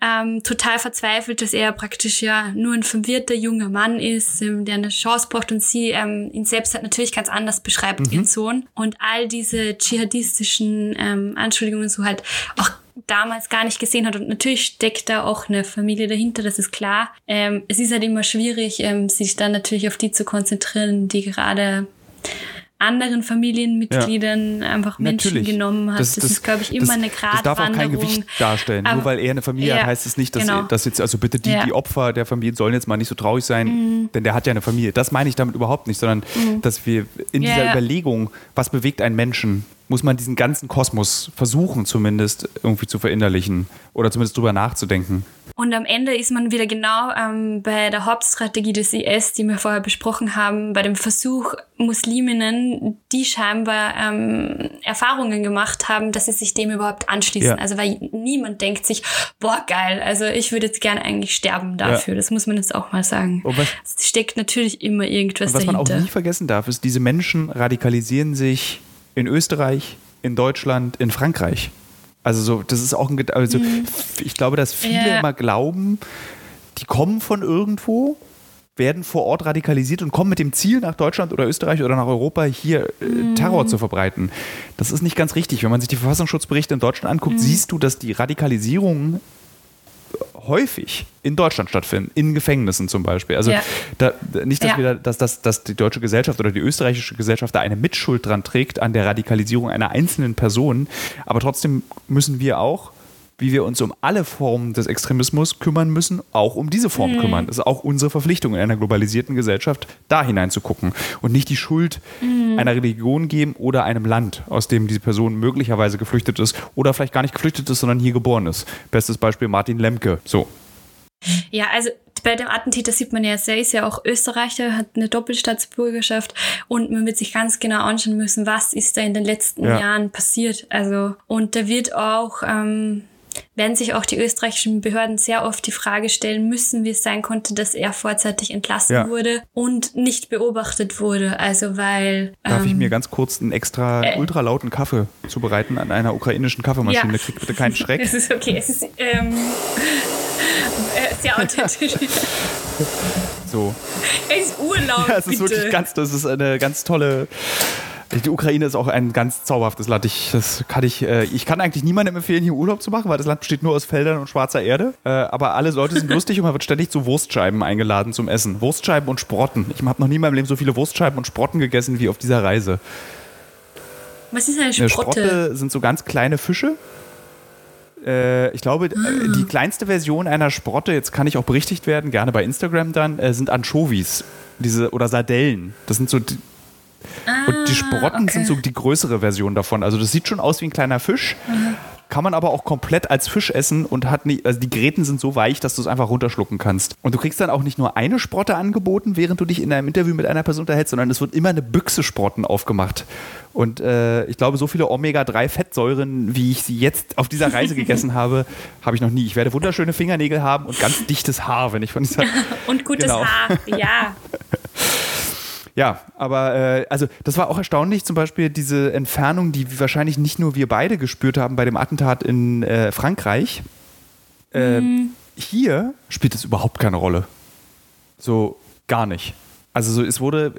ähm, total verzweifelt, dass er praktisch ja nur ein verwirrter junger Mann ist, ähm, der eine Chance braucht und sie ähm, ihn selbst halt natürlich ganz anders beschreibt, mhm. ihren Sohn. Und all diese dschihadistischen ähm, Anschuldigungen so halt auch damals gar nicht gesehen hat. Und natürlich steckt da auch eine Familie dahinter, das ist klar. Ähm, es ist halt immer schwierig, ähm, sich dann natürlich auf die zu konzentrieren, die gerade anderen Familienmitgliedern ja. einfach Menschen Natürlich. genommen hat. Das, das, das ist, glaube ich, immer das, eine Gratwanderung. Das darf auch kein Gewicht darstellen. Aber, Nur weil er eine Familie ja, hat, heißt es nicht, dass, genau. dass jetzt, also bitte die, ja. die Opfer der Familie sollen jetzt mal nicht so traurig sein, mhm. denn der hat ja eine Familie. Das meine ich damit überhaupt nicht, sondern mhm. dass wir in dieser Überlegung, was bewegt einen Menschen, muss man diesen ganzen Kosmos versuchen, zumindest irgendwie zu verinnerlichen oder zumindest drüber nachzudenken. Und am Ende ist man wieder genau ähm, bei der Hauptstrategie des IS, die wir vorher besprochen haben, bei dem Versuch, Musliminnen, die scheinbar ähm, Erfahrungen gemacht haben, dass sie sich dem überhaupt anschließen. Ja. Also weil niemand denkt sich, boah, geil, also ich würde jetzt gerne eigentlich sterben dafür. Ja. Das muss man jetzt auch mal sagen. es steckt natürlich immer irgendwas was dahinter. Was man auch nie vergessen darf, ist, diese Menschen radikalisieren sich in Österreich, in Deutschland, in Frankreich. Also so, das ist auch ein, also mhm. ich glaube, dass viele ja. immer glauben, die kommen von irgendwo, werden vor Ort radikalisiert und kommen mit dem Ziel nach Deutschland oder Österreich oder nach Europa hier äh, mhm. Terror zu verbreiten. Das ist nicht ganz richtig. Wenn man sich die Verfassungsschutzberichte in Deutschland anguckt, mhm. siehst du, dass die Radikalisierung häufig in Deutschland stattfinden, in Gefängnissen zum Beispiel. Also ja. da, nicht, dass, ja. wir, dass, dass, dass die deutsche Gesellschaft oder die österreichische Gesellschaft da eine Mitschuld dran trägt an der Radikalisierung einer einzelnen Person, aber trotzdem müssen wir auch wie wir uns um alle Formen des Extremismus kümmern müssen, auch um diese Form mhm. kümmern. Das ist auch unsere Verpflichtung in einer globalisierten Gesellschaft, da hineinzugucken und nicht die Schuld mhm. einer Religion geben oder einem Land, aus dem diese Person möglicherweise geflüchtet ist oder vielleicht gar nicht geflüchtet ist, sondern hier geboren ist. Bestes Beispiel Martin Lemke. So. Ja, also bei dem Attentäter sieht man ja, er ist ja auch Österreicher, hat eine Doppelstaatsbürgerschaft und man wird sich ganz genau anschauen müssen, was ist da in den letzten ja. Jahren passiert. Also, und da wird auch ähm, werden sich auch die österreichischen Behörden sehr oft die Frage stellen müssen, wie es sein konnte, dass er vorzeitig entlassen ja. wurde und nicht beobachtet wurde. Also weil. Darf ähm, ich mir ganz kurz einen extra äh, ultralauten Kaffee zubereiten an einer ukrainischen Kaffeemaschine? Ja. Krieg bitte keinen Schreck. Es ist okay. Es ist ähm, äh, sehr authentisch. so. Es ist Urlaub. Ja, es ist bitte. wirklich ganz, das ist eine ganz tolle die Ukraine ist auch ein ganz zauberhaftes Land. Ich, das kann ich, äh, ich kann eigentlich niemandem empfehlen, hier Urlaub zu machen, weil das Land besteht nur aus Feldern und schwarzer Erde. Äh, aber alle Leute sind lustig und man wird ständig zu Wurstscheiben eingeladen zum Essen. Wurstscheiben und Sprotten. Ich habe noch nie in meinem Leben so viele Wurstscheiben und Sprotten gegessen wie auf dieser Reise. Was ist eine Sprotte? Eine Sprotte sind so ganz kleine Fische. Äh, ich glaube, ah. die kleinste Version einer Sprotte, jetzt kann ich auch berichtigt werden, gerne bei Instagram dann, sind Anchovies. Diese, oder Sardellen. Das sind so Ah, und die Sprotten okay. sind so die größere Version davon. Also das sieht schon aus wie ein kleiner Fisch. Mhm. Kann man aber auch komplett als Fisch essen und hat nicht, also die Gräten sind so weich, dass du es einfach runterschlucken kannst. Und du kriegst dann auch nicht nur eine Sprotte angeboten, während du dich in einem Interview mit einer Person unterhältst, sondern es wird immer eine Büchse Sprotten aufgemacht. Und äh, ich glaube, so viele Omega-3-Fettsäuren, wie ich sie jetzt auf dieser Reise gegessen habe, habe ich noch nie. Ich werde wunderschöne Fingernägel haben und ganz dichtes Haar, wenn ich von dieser. und gutes genau. Haar, ja. Ja, aber äh, also das war auch erstaunlich, zum Beispiel diese Entfernung, die wahrscheinlich nicht nur wir beide gespürt haben bei dem Attentat in äh, Frankreich. Äh, mhm. Hier spielt es überhaupt keine Rolle. So gar nicht. Also so, es wurde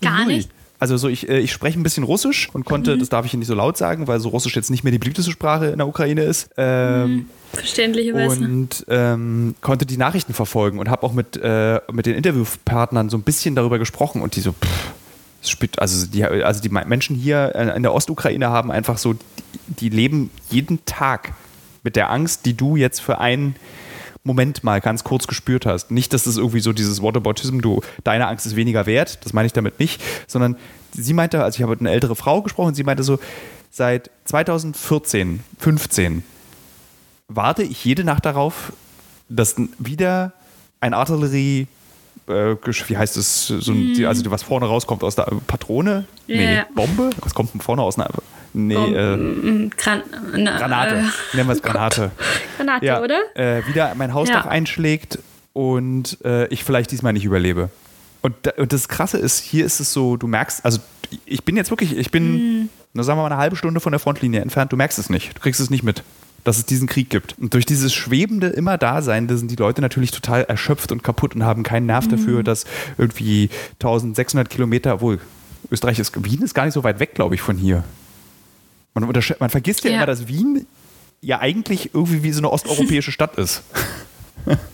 gar null. nicht. Also so, ich, äh, ich spreche ein bisschen Russisch und konnte, mhm. das darf ich nicht so laut sagen, weil so Russisch jetzt nicht mehr die beliebteste Sprache in der Ukraine ist. Ähm, mhm. Verständlicherweise. Und ähm, konnte die Nachrichten verfolgen und habe auch mit, äh, mit den Interviewpartnern so ein bisschen darüber gesprochen und die so, pff, spielt, also die, also die Menschen hier in der Ostukraine haben einfach so, die leben jeden Tag mit der Angst, die du jetzt für einen Moment mal ganz kurz gespürt hast. Nicht, dass es irgendwie so dieses Whataboutism, du, deine Angst ist weniger wert, das meine ich damit nicht, sondern sie meinte, also ich habe mit einer ältere Frau gesprochen, sie meinte so, seit 2014, 15 warte ich jede Nacht darauf, dass wieder ein Artillerie äh, wie heißt es, so ein, mm. also was vorne rauskommt aus der Patrone? Yeah. Nee, Bombe? Was kommt von vorne aus einer Nee, äh, mm, Gran na, Granate. Äh, Nennen wir es Granate. Granate, ja, oder? Äh, wieder mein Hausdach ja. einschlägt und äh, ich vielleicht diesmal nicht überlebe. Und, und, das Krasse ist, hier ist es so, du merkst, also ich bin jetzt wirklich, ich bin, mm. na, sagen wir mal, eine halbe Stunde von der Frontlinie entfernt, du merkst es nicht, du kriegst es nicht mit dass es diesen Krieg gibt. Und durch dieses schwebende immer Dasein, da sind die Leute natürlich total erschöpft und kaputt und haben keinen Nerv mhm. dafür, dass irgendwie 1600 Kilometer, obwohl Österreich ist, Wien ist gar nicht so weit weg, glaube ich, von hier. Man, man vergisst ja, ja immer, dass Wien ja eigentlich irgendwie wie so eine osteuropäische Stadt ist.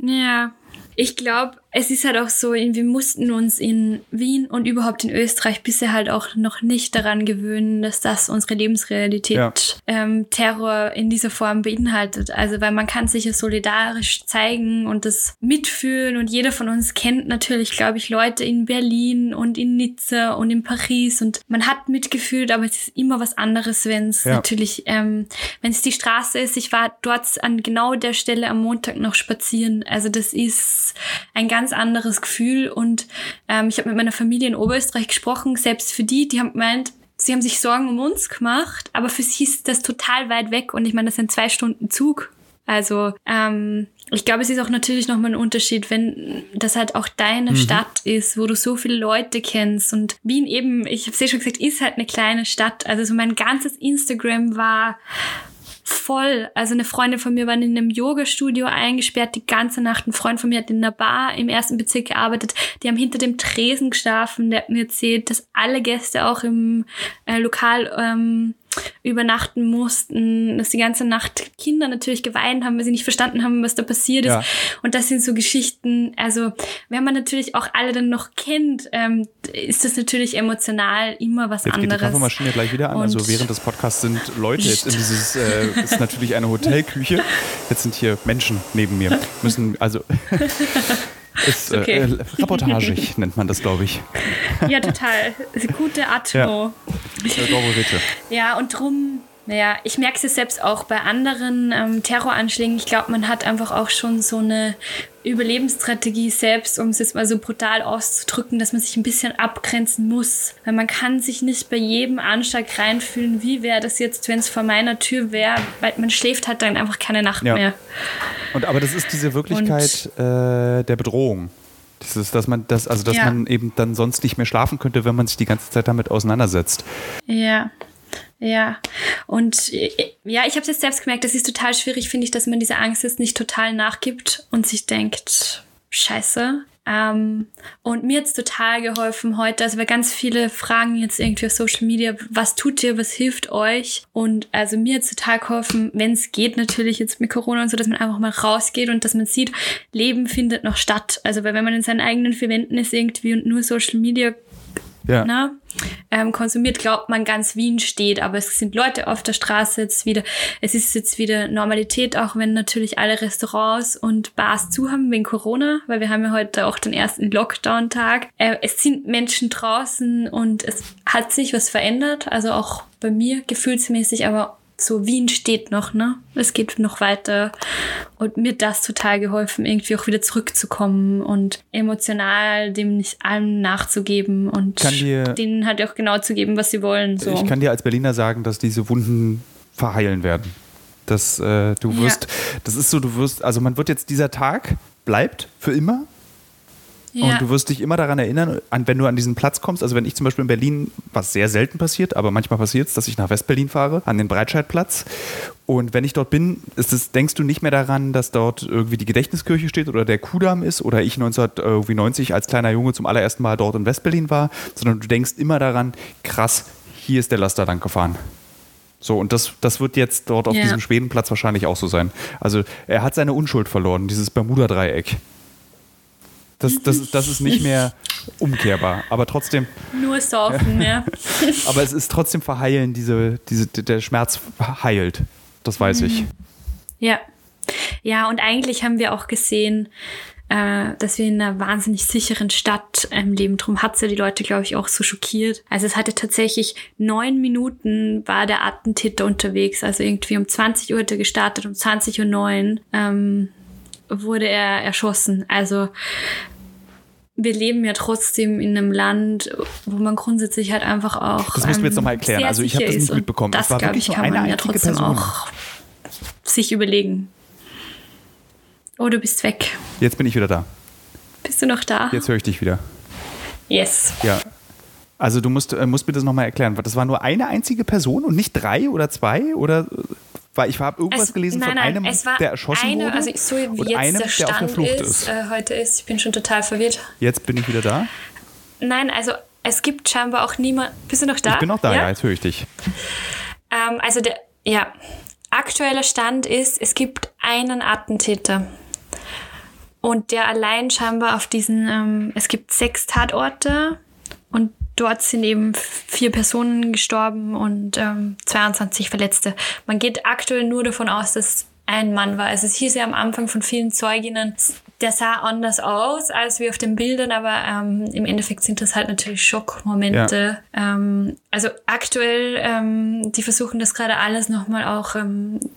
ja. Ich glaube, es ist halt auch so, wir mussten uns in Wien und überhaupt in Österreich bisher halt auch noch nicht daran gewöhnen, dass das unsere Lebensrealität ja. ähm, Terror in dieser Form beinhaltet. Also weil man kann sich ja solidarisch zeigen und das mitfühlen und jeder von uns kennt natürlich, glaube ich, Leute in Berlin und in Nizza und in Paris und man hat mitgefühlt, aber es ist immer was anderes, wenn es ja. natürlich, ähm, wenn es die Straße ist. Ich war dort an genau der Stelle am Montag noch spazieren. Also das ist ein ganz ganz anderes Gefühl. Und ähm, ich habe mit meiner Familie in Oberösterreich gesprochen, selbst für die, die haben gemeint, sie haben sich Sorgen um uns gemacht, aber für sie ist das total weit weg. Und ich meine, das sind zwei Stunden Zug. Also ähm, ich glaube, es ist auch natürlich nochmal ein Unterschied, wenn das halt auch deine mhm. Stadt ist, wo du so viele Leute kennst. Und Wien eben, ich habe es ja schon gesagt, ist halt eine kleine Stadt. Also so mein ganzes Instagram war voll. Also eine Freundin von mir war in einem Yoga-Studio eingesperrt die ganze Nacht. Ein Freund von mir hat in einer Bar im ersten Bezirk gearbeitet. Die haben hinter dem Tresen geschlafen. Der hat mir erzählt, dass alle Gäste auch im äh, Lokal ähm, übernachten mussten, dass die ganze Nacht Kinder natürlich geweint haben, weil sie nicht verstanden haben, was da passiert ist. Ja. Und das sind so Geschichten, also wenn man natürlich auch alle dann noch kennt, ähm, ist das natürlich emotional immer was jetzt anderes. Geht die Kaffeemaschine gleich wieder an. Also Und also während des Podcasts sind Leute jetzt in dieses, äh, ist natürlich eine Hotelküche. Jetzt sind hier Menschen neben mir. Müssen, also Ist, äh, okay. äh, reportagig nennt man das, glaube ich. Ja, total. Gute Atmo. Ja, ja und drum naja, ich merke es selbst auch bei anderen ähm, Terroranschlägen. Ich glaube, man hat einfach auch schon so eine Überlebensstrategie selbst, um es jetzt mal so brutal auszudrücken, dass man sich ein bisschen abgrenzen muss. Weil man kann sich nicht bei jedem Anschlag reinfühlen, wie wäre das jetzt, wenn es vor meiner Tür wäre, weil man schläft halt dann einfach keine Nacht ja. mehr. Und aber das ist diese Wirklichkeit äh, der Bedrohung. Dieses, dass man das, also dass ja. man eben dann sonst nicht mehr schlafen könnte, wenn man sich die ganze Zeit damit auseinandersetzt. Ja. Ja, und äh, ja, ich habe es jetzt selbst gemerkt, das ist total schwierig, finde ich, dass man diese Angst jetzt nicht total nachgibt und sich denkt, scheiße. Ähm, und mir hat's total geholfen heute, also weil ganz viele fragen jetzt irgendwie auf Social Media, was tut ihr, was hilft euch? Und also mir hat's total geholfen, wenn es geht, natürlich jetzt mit Corona und so, dass man einfach mal rausgeht und dass man sieht, Leben findet noch statt. Also weil wenn man in seinen eigenen vier Wänden ist irgendwie und nur Social Media ja. ne, ähm, konsumiert, glaubt man ganz Wien steht, aber es sind Leute auf der Straße jetzt wieder. Es ist jetzt wieder Normalität, auch wenn natürlich alle Restaurants und Bars zu haben wegen Corona, weil wir haben ja heute auch den ersten Lockdown-Tag. Äh, es sind Menschen draußen und es hat sich was verändert, also auch bei mir gefühlsmäßig, aber so Wien steht noch, ne? Es geht noch weiter. Und mir das total geholfen, irgendwie auch wieder zurückzukommen und emotional dem nicht allem nachzugeben und dir, denen halt auch genau zu geben, was sie wollen. So. Ich kann dir als Berliner sagen, dass diese Wunden verheilen werden. Dass äh, du wirst, ja. das ist so, du wirst, also man wird jetzt dieser Tag bleibt für immer ja. Und du wirst dich immer daran erinnern, an, wenn du an diesen Platz kommst. Also wenn ich zum Beispiel in Berlin, was sehr selten passiert, aber manchmal passiert es, dass ich nach Westberlin fahre, an den Breitscheidplatz. Und wenn ich dort bin, ist es, denkst du nicht mehr daran, dass dort irgendwie die Gedächtniskirche steht oder der Kudamm ist oder ich 1990 als kleiner Junge zum allerersten Mal dort in Westberlin war, sondern du denkst immer daran, krass, hier ist der Laster lang gefahren. So, und das, das wird jetzt dort auf ja. diesem Schwedenplatz wahrscheinlich auch so sein. Also er hat seine Unschuld verloren, dieses Bermuda-Dreieck. Das, das, das ist nicht mehr umkehrbar. Aber trotzdem. Nur saufen, ja. aber es ist trotzdem verheilen, diese, diese, der Schmerz heilt. Das weiß ich. Mhm. Ja. Ja, und eigentlich haben wir auch gesehen, äh, dass wir in einer wahnsinnig sicheren Stadt ähm, leben. Drum hat's ja die Leute, glaube ich, auch so schockiert. Also es hatte tatsächlich neun Minuten war der Attentäter unterwegs. Also irgendwie um 20 Uhr hat er gestartet, um 20.09 Uhr. Ähm, wurde er erschossen. Also wir leben ja trotzdem in einem Land, wo man grundsätzlich halt einfach auch. Das musst du jetzt nochmal erklären. Also ich habe das nicht mitbekommen. Das, glaube ich, kann man ja trotzdem Person. auch sich überlegen. Oh, du bist weg. Jetzt bin ich wieder da. Bist du noch da? Jetzt höre ich dich wieder. Yes. Ja. Also du musst, äh, musst mir das nochmal erklären. Das war nur eine einzige Person und nicht drei oder zwei oder weil ich habe irgendwas es, gelesen nein, von einem, der erschossen eine, wurde. Also so wie und jetzt einem, der Stand auf der Flucht ist, ist. Äh, heute ist. Ich bin schon total verwirrt. Jetzt bin ich wieder da. Nein, also es gibt scheinbar auch niemand. Bist du noch da? Ich bin noch da, ja, ja jetzt höre ich dich. Ähm, also der, ja, aktueller Stand ist, es gibt einen Attentäter. und der allein scheinbar auf diesen, ähm, es gibt sechs Tatorte dort sind eben vier Personen gestorben und ähm, 22 Verletzte. Man geht aktuell nur davon aus, dass ein Mann war. Also es hieß ja am Anfang von vielen Zeuginnen, der sah anders aus als wie auf den Bildern, aber ähm, im Endeffekt sind das halt natürlich Schockmomente. Ja. Ähm, also aktuell, ähm, die versuchen das gerade alles nochmal auch ähm, äh,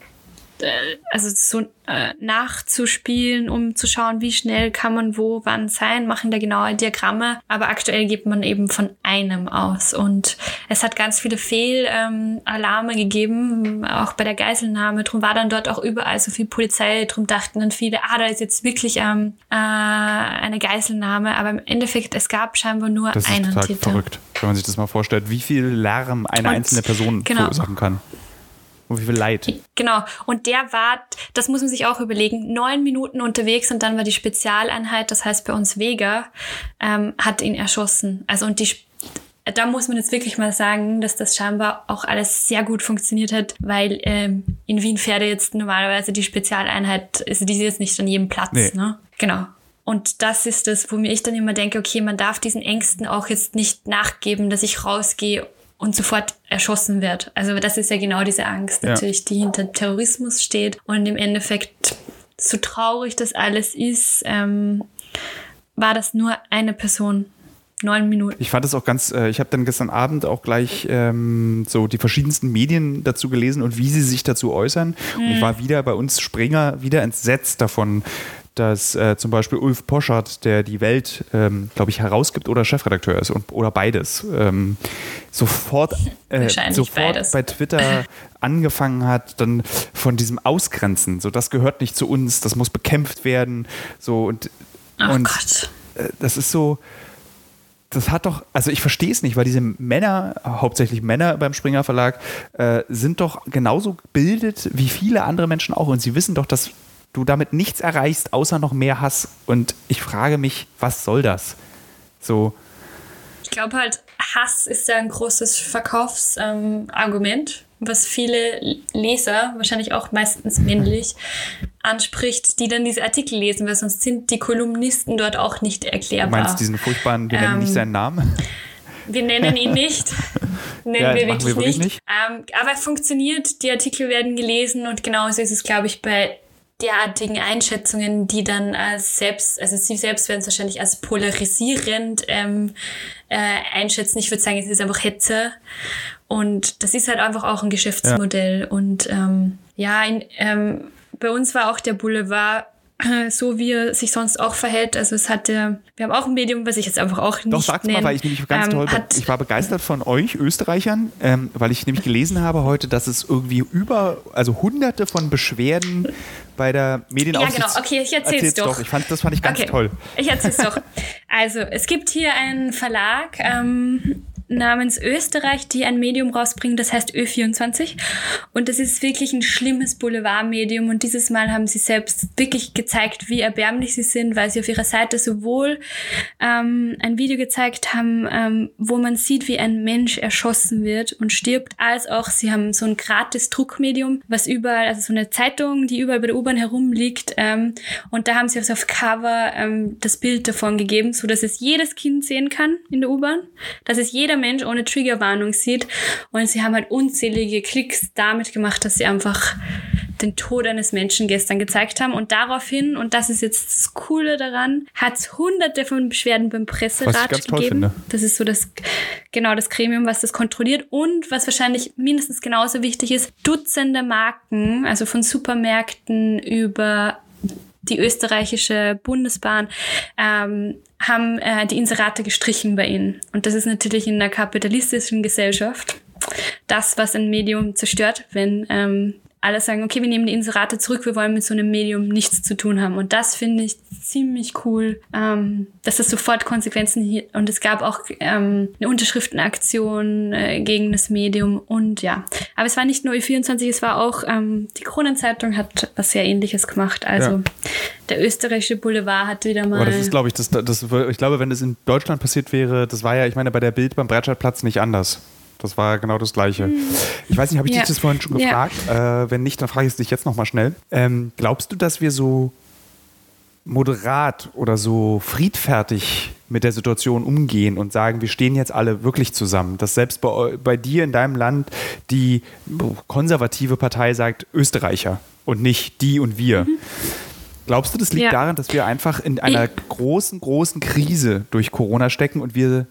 also so äh, nachzuspielen, um zu schauen, wie schnell kann man wo wann sein, machen da genaue Diagramme. Aber aktuell geht man eben von einem aus. Und es hat ganz viele Fehlalarme ähm, gegeben, auch bei der Geiselnahme. Drum war dann dort auch überall so viel Polizei. Drum dachten dann viele, ah, da ist jetzt wirklich ähm, äh, eine Geiselnahme. Aber im Endeffekt, es gab scheinbar nur das einen ist total Täter. verrückt, wenn man sich das mal vorstellt, wie viel Lärm eine Und, einzelne Person genau. verursachen kann. Und wie viel Leid. Genau. Und der war, das muss man sich auch überlegen, neun Minuten unterwegs und dann war die Spezialeinheit, das heißt bei uns Vega, ähm, hat ihn erschossen. Also und die da muss man jetzt wirklich mal sagen, dass das scheinbar auch alles sehr gut funktioniert hat, weil ähm, in Wien fährt jetzt normalerweise die Spezialeinheit, also die ist jetzt nicht an jedem Platz, nee. ne? Genau. Und das ist das, wo mir ich dann immer denke, okay, man darf diesen Ängsten auch jetzt nicht nachgeben, dass ich rausgehe und sofort erschossen wird. Also das ist ja genau diese Angst ja. natürlich, die hinter Terrorismus steht. Und im Endeffekt, so traurig das alles ist, ähm, war das nur eine Person. Neun Minuten. Ich fand es auch ganz, äh, ich habe dann gestern Abend auch gleich ähm, so die verschiedensten Medien dazu gelesen und wie sie sich dazu äußern. Mhm. Und ich mhm. war wieder bei uns Springer wieder entsetzt davon, dass äh, zum Beispiel Ulf Poschardt, der die Welt, ähm, glaube ich, herausgibt oder Chefredakteur ist und, oder beides, ähm, sofort, äh, sofort beides. bei Twitter angefangen hat, dann von diesem Ausgrenzen, so das gehört nicht zu uns, das muss bekämpft werden, so und, oh und Gott. Äh, das ist so, das hat doch, also ich verstehe es nicht, weil diese Männer, hauptsächlich Männer beim Springer Verlag, äh, sind doch genauso gebildet wie viele andere Menschen auch und sie wissen doch, dass du damit nichts erreichst, außer noch mehr Hass. Und ich frage mich, was soll das? So. Ich glaube halt, Hass ist ja ein großes Verkaufsargument, ähm, was viele Leser, wahrscheinlich auch meistens männlich, anspricht, die dann diese Artikel lesen, weil sonst sind die Kolumnisten dort auch nicht erklärbar. Du meinst diesen furchtbaren, wir ähm, nennen nicht ähm, seinen Namen? Wir nennen ihn nicht. nennen ja, wir, wirklich wir nicht. nicht. Ähm, aber es funktioniert, die Artikel werden gelesen und genauso ist es, glaube ich, bei derartigen Einschätzungen, die dann als selbst, also sie selbst werden es wahrscheinlich als polarisierend ähm, äh, einschätzen. Ich würde sagen, es ist einfach Hetze. Und das ist halt einfach auch ein Geschäftsmodell. Ja. Und ähm, ja, in, ähm, bei uns war auch der Boulevard so wie er sich sonst auch verhält. Also es hatte, wir haben auch ein Medium, was ich jetzt einfach auch nicht Doch, sag's mal, weil ich nämlich ganz ähm, toll. Ich war begeistert von euch Österreichern, ähm, weil ich nämlich gelesen habe heute, dass es irgendwie über, also hunderte von Beschwerden bei der Medienaufsicht... Ja, genau. Okay, ich erzähl's, erzähl's doch. doch. Ich fand, das fand ich ganz okay. toll. Ich erzähl's doch. Also, es gibt hier einen Verlag, ähm, namens Österreich, die ein Medium rausbringen, das heißt Ö24. Und das ist wirklich ein schlimmes Boulevardmedium. Und dieses Mal haben sie selbst wirklich gezeigt, wie erbärmlich sie sind, weil sie auf ihrer Seite sowohl ähm, ein Video gezeigt haben, ähm, wo man sieht, wie ein Mensch erschossen wird und stirbt, als auch sie haben so ein gratis Druckmedium, was überall, also so eine Zeitung, die überall bei der U-Bahn herumliegt. Ähm, und da haben sie auf Cover ähm, das Bild davon gegeben, so dass es jedes Kind sehen kann in der U-Bahn, dass es jeder Mensch ohne Triggerwarnung sieht. Und sie haben halt unzählige Klicks damit gemacht, dass sie einfach den Tod eines Menschen gestern gezeigt haben. Und daraufhin, und das ist jetzt das Coole daran, hat es hunderte von Beschwerden beim Presserat gegeben. Das ist so das, genau das Gremium, was das kontrolliert. Und was wahrscheinlich mindestens genauso wichtig ist, Dutzende Marken, also von Supermärkten über die österreichische Bundesbahn, ähm, haben äh, die Inserate gestrichen bei ihnen. Und das ist natürlich in einer kapitalistischen Gesellschaft das, was ein Medium zerstört, wenn ähm, alle sagen, okay, wir nehmen die Inserate zurück, wir wollen mit so einem Medium nichts zu tun haben. Und das finde ich ziemlich cool, ähm, dass das sofort Konsequenzen hier und es gab auch ähm, eine Unterschriftenaktion äh, gegen das Medium und ja. Aber es war nicht nur E24, es war auch ähm, die Kronenzeitung hat was sehr ähnliches gemacht. Also ja. der österreichische Boulevard hat wieder mal. Aber das ist, glaube ich, das, das, ich glaube, wenn das in Deutschland passiert wäre, das war ja, ich meine, bei der Bild beim Breitscheidplatz nicht anders. Das war genau das Gleiche. Hm. Ich weiß nicht, habe ich ja. dich das vorhin schon gefragt? Ja. Äh, wenn nicht, dann frage ich es dich jetzt nochmal schnell. Ähm, glaubst du, dass wir so moderat oder so friedfertig mit der Situation umgehen und sagen, wir stehen jetzt alle wirklich zusammen. Dass selbst bei, bei dir in deinem Land die konservative Partei sagt Österreicher und nicht die und wir. Mhm. Glaubst du, das liegt ja. daran, dass wir einfach in einer großen, großen Krise durch Corona stecken und wir,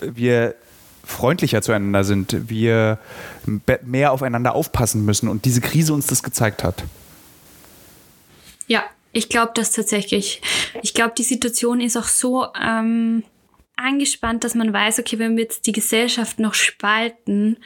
wir freundlicher zueinander sind, wir mehr aufeinander aufpassen müssen und diese Krise uns das gezeigt hat? Ja, ich glaube das tatsächlich. Ich glaube, die Situation ist auch so ähm, angespannt, dass man weiß, okay, wenn wir jetzt die Gesellschaft noch spalten,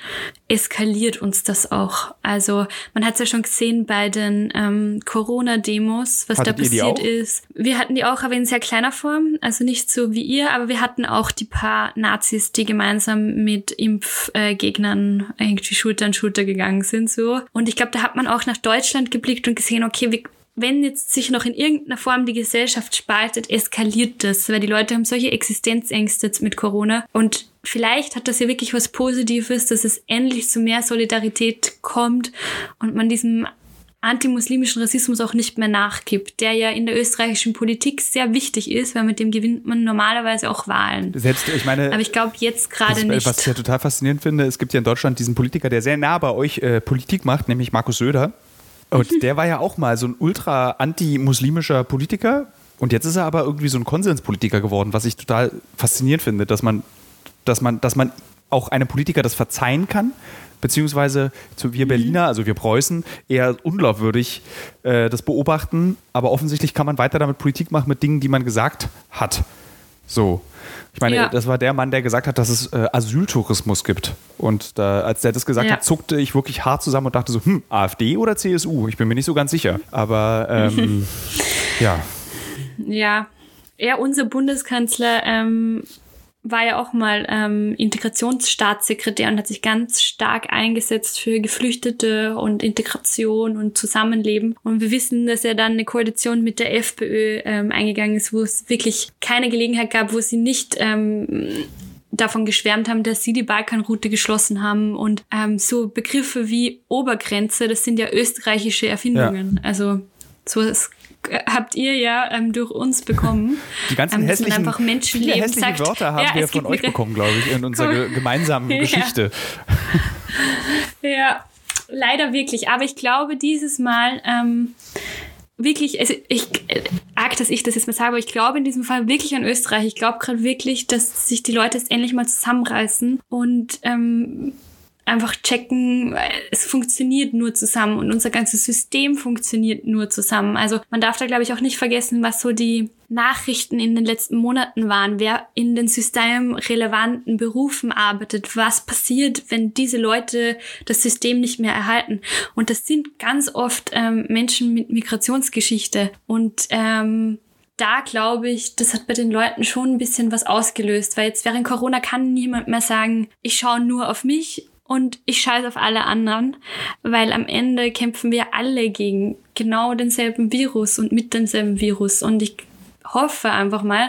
eskaliert uns das auch. Also man hat es ja schon gesehen bei den ähm, Corona-Demos, was Hattet da passiert ist. Wir hatten die auch, aber in sehr kleiner Form, also nicht so wie ihr, aber wir hatten auch die paar Nazis, die gemeinsam mit Impfgegnern äh, irgendwie Schulter an Schulter gegangen sind. so. Und ich glaube, da hat man auch nach Deutschland geblickt und gesehen, okay, wir wenn jetzt sich noch in irgendeiner Form die Gesellschaft spaltet, eskaliert das, weil die Leute haben solche Existenzängste jetzt mit Corona und vielleicht hat das ja wirklich was Positives, dass es endlich zu mehr Solidarität kommt und man diesem antimuslimischen Rassismus auch nicht mehr nachgibt, der ja in der österreichischen Politik sehr wichtig ist, weil mit dem gewinnt man normalerweise auch Wahlen. Selbst, ich meine, aber ich glaube jetzt gerade nicht. Was ich ja total faszinierend finde, es gibt ja in Deutschland diesen Politiker, der sehr nah bei euch äh, Politik macht, nämlich Markus Söder. Und der war ja auch mal so ein ultra anti-muslimischer Politiker. Und jetzt ist er aber irgendwie so ein Konsenspolitiker geworden, was ich total faszinierend finde, dass man, dass man, dass man auch einem Politiker das verzeihen kann, beziehungsweise wir mhm. Berliner, also wir Preußen, eher unglaubwürdig äh, das beobachten. Aber offensichtlich kann man weiter damit Politik machen mit Dingen, die man gesagt hat. So. Ich meine, ja. das war der Mann, der gesagt hat, dass es äh, Asyltourismus gibt. Und da, als der das gesagt ja. hat, zuckte ich wirklich hart zusammen und dachte so, hm, AfD oder CSU? Ich bin mir nicht so ganz sicher. Aber ähm, ja. Ja. Ja, unser Bundeskanzler ähm, war ja auch mal ähm, Integrationsstaatssekretär und hat sich ganz stark eingesetzt für Geflüchtete und Integration und Zusammenleben. Und wir wissen, dass er dann eine Koalition mit der FPÖ ähm, eingegangen ist, wo es wirklich keine Gelegenheit gab, wo sie nicht ähm, davon geschwärmt haben, dass sie die Balkanroute geschlossen haben und ähm, so Begriffe wie Obergrenze, das sind ja österreichische Erfindungen. Ja. Also so ist habt ihr ja ähm, durch uns bekommen. Die ganzen ähm, hässlichen, einfach viele hässliche sagt, Wörter haben ja, wir von euch bekommen, glaube ich, in unserer gemeinsamen ja. Geschichte. ja, leider wirklich. Aber ich glaube, dieses Mal ähm, wirklich, also ich äh, arg, dass ich das jetzt mal sage, aber ich glaube in diesem Fall wirklich an Österreich. Ich glaube gerade wirklich, dass sich die Leute jetzt endlich mal zusammenreißen und ähm, einfach checken, es funktioniert nur zusammen und unser ganzes System funktioniert nur zusammen. Also man darf da, glaube ich, auch nicht vergessen, was so die Nachrichten in den letzten Monaten waren, wer in den systemrelevanten Berufen arbeitet, was passiert, wenn diese Leute das System nicht mehr erhalten. Und das sind ganz oft ähm, Menschen mit Migrationsgeschichte. Und ähm, da glaube ich, das hat bei den Leuten schon ein bisschen was ausgelöst, weil jetzt während Corona kann niemand mehr sagen, ich schaue nur auf mich und ich scheiße auf alle anderen, weil am Ende kämpfen wir alle gegen genau denselben Virus und mit demselben Virus. Und ich hoffe einfach mal,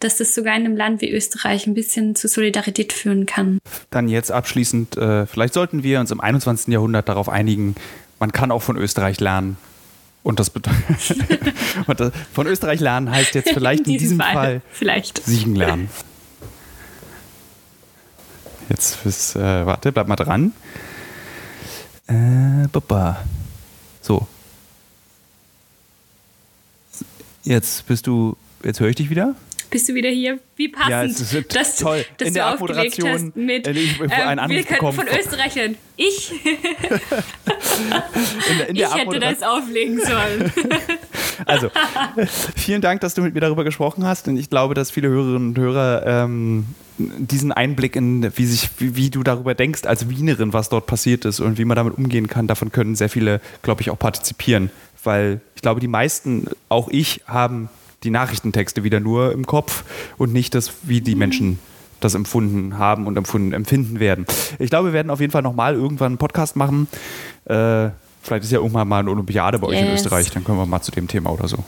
dass das sogar in einem Land wie Österreich ein bisschen zu Solidarität führen kann. Dann jetzt abschließend, äh, vielleicht sollten wir uns im 21. Jahrhundert darauf einigen, man kann auch von Österreich lernen. Und das bedeutet, von Österreich lernen heißt jetzt vielleicht in, in diesem Fall, Fall vielleicht. siegen lernen. Jetzt fürs, äh, warte, bleib mal dran. Äh, baba. So. Jetzt bist du, jetzt höre ich dich wieder. Bist du wieder hier? Wie passend, ja, es ist dass, toll. dass in der Abmoderation mit, äh, ähm, wir könnten von Österreichern. Ich, in der, in der ich hätte das auflegen sollen. also, vielen Dank, dass du mit mir darüber gesprochen hast. Und ich glaube, dass viele Hörerinnen und Hörer ähm, diesen Einblick in, wie, sich, wie, wie, du darüber denkst als Wienerin, was dort passiert ist und wie man damit umgehen kann, davon können sehr viele, glaube ich, auch partizipieren. Weil ich glaube, die meisten, auch ich, haben die Nachrichtentexte wieder nur im Kopf und nicht das, wie die mhm. Menschen das empfunden haben und empfunden, empfinden werden. Ich glaube, wir werden auf jeden Fall nochmal irgendwann einen Podcast machen. Äh, vielleicht ist ja irgendwann mal eine Olympiade bei yes. euch in Österreich, dann können wir mal zu dem Thema oder so.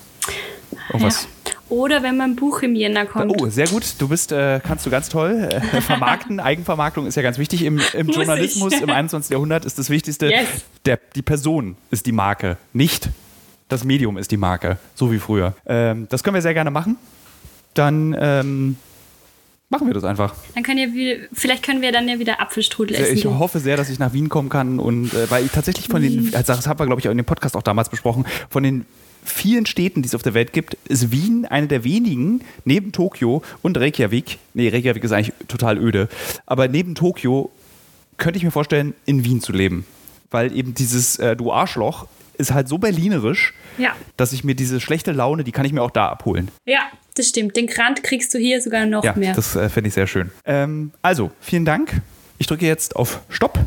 Irgendwas. Ja. Oder wenn mein Buch im Jänner kommt. Oh, sehr gut. Du bist, äh, kannst du ganz toll äh, vermarkten. Eigenvermarktung ist ja ganz wichtig. Im, im Journalismus im 21. Jahrhundert ist das Wichtigste, yes. der, die Person ist die Marke, nicht Das Medium ist die Marke, so wie früher. Ähm, das können wir sehr gerne machen. Dann ähm, machen wir das einfach. Dann können ja, vielleicht können wir dann ja wieder Apfelstrudel essen. Ich hoffe sehr, dass ich nach Wien kommen kann und äh, weil ich tatsächlich von den, also das haben wir glaube ich auch in dem Podcast auch damals besprochen, von den vielen Städten, die es auf der Welt gibt, ist Wien eine der wenigen, neben Tokio und Reykjavik, nee, Reykjavik ist eigentlich total öde, aber neben Tokio könnte ich mir vorstellen, in Wien zu leben. Weil eben dieses äh, Du Arschloch ist halt so berlinerisch, ja. dass ich mir diese schlechte Laune, die kann ich mir auch da abholen. Ja, das stimmt. Den Grant kriegst du hier sogar noch ja, mehr. Das äh, finde ich sehr schön. Ähm, also, vielen Dank. Ich drücke jetzt auf Stopp.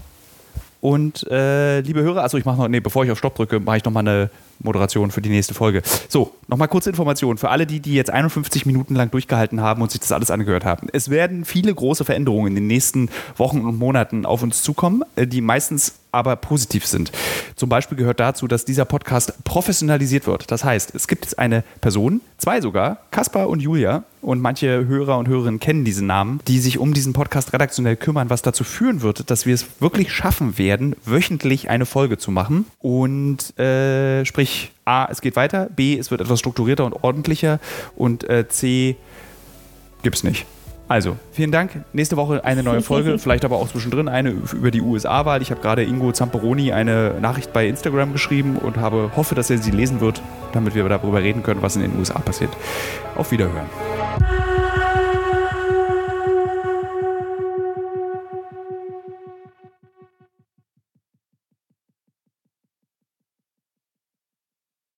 Und äh, liebe Hörer, also ich mache noch, nee, bevor ich auf Stopp drücke, mache ich noch mal eine Moderation für die nächste Folge. So, nochmal kurze Information für alle, die, die jetzt 51 Minuten lang durchgehalten haben und sich das alles angehört haben. Es werden viele große Veränderungen in den nächsten Wochen und Monaten auf uns zukommen, äh, die meistens aber positiv sind. Zum Beispiel gehört dazu, dass dieser Podcast professionalisiert wird. Das heißt, es gibt jetzt eine Person, zwei sogar, Kaspar und Julia, und manche Hörer und Hörerinnen kennen diesen Namen, die sich um diesen Podcast redaktionell kümmern, was dazu führen wird, dass wir es wirklich schaffen werden, wöchentlich eine Folge zu machen. Und äh, sprich, A, es geht weiter, B, es wird etwas strukturierter und ordentlicher und äh, C, gibt es nicht. Also, vielen Dank. Nächste Woche eine neue Folge, vielleicht aber auch zwischendrin eine über die USA-Wahl. Ich habe gerade Ingo Zamperoni eine Nachricht bei Instagram geschrieben und habe, hoffe, dass er sie lesen wird, damit wir darüber reden können, was in den USA passiert. Auf Wiederhören.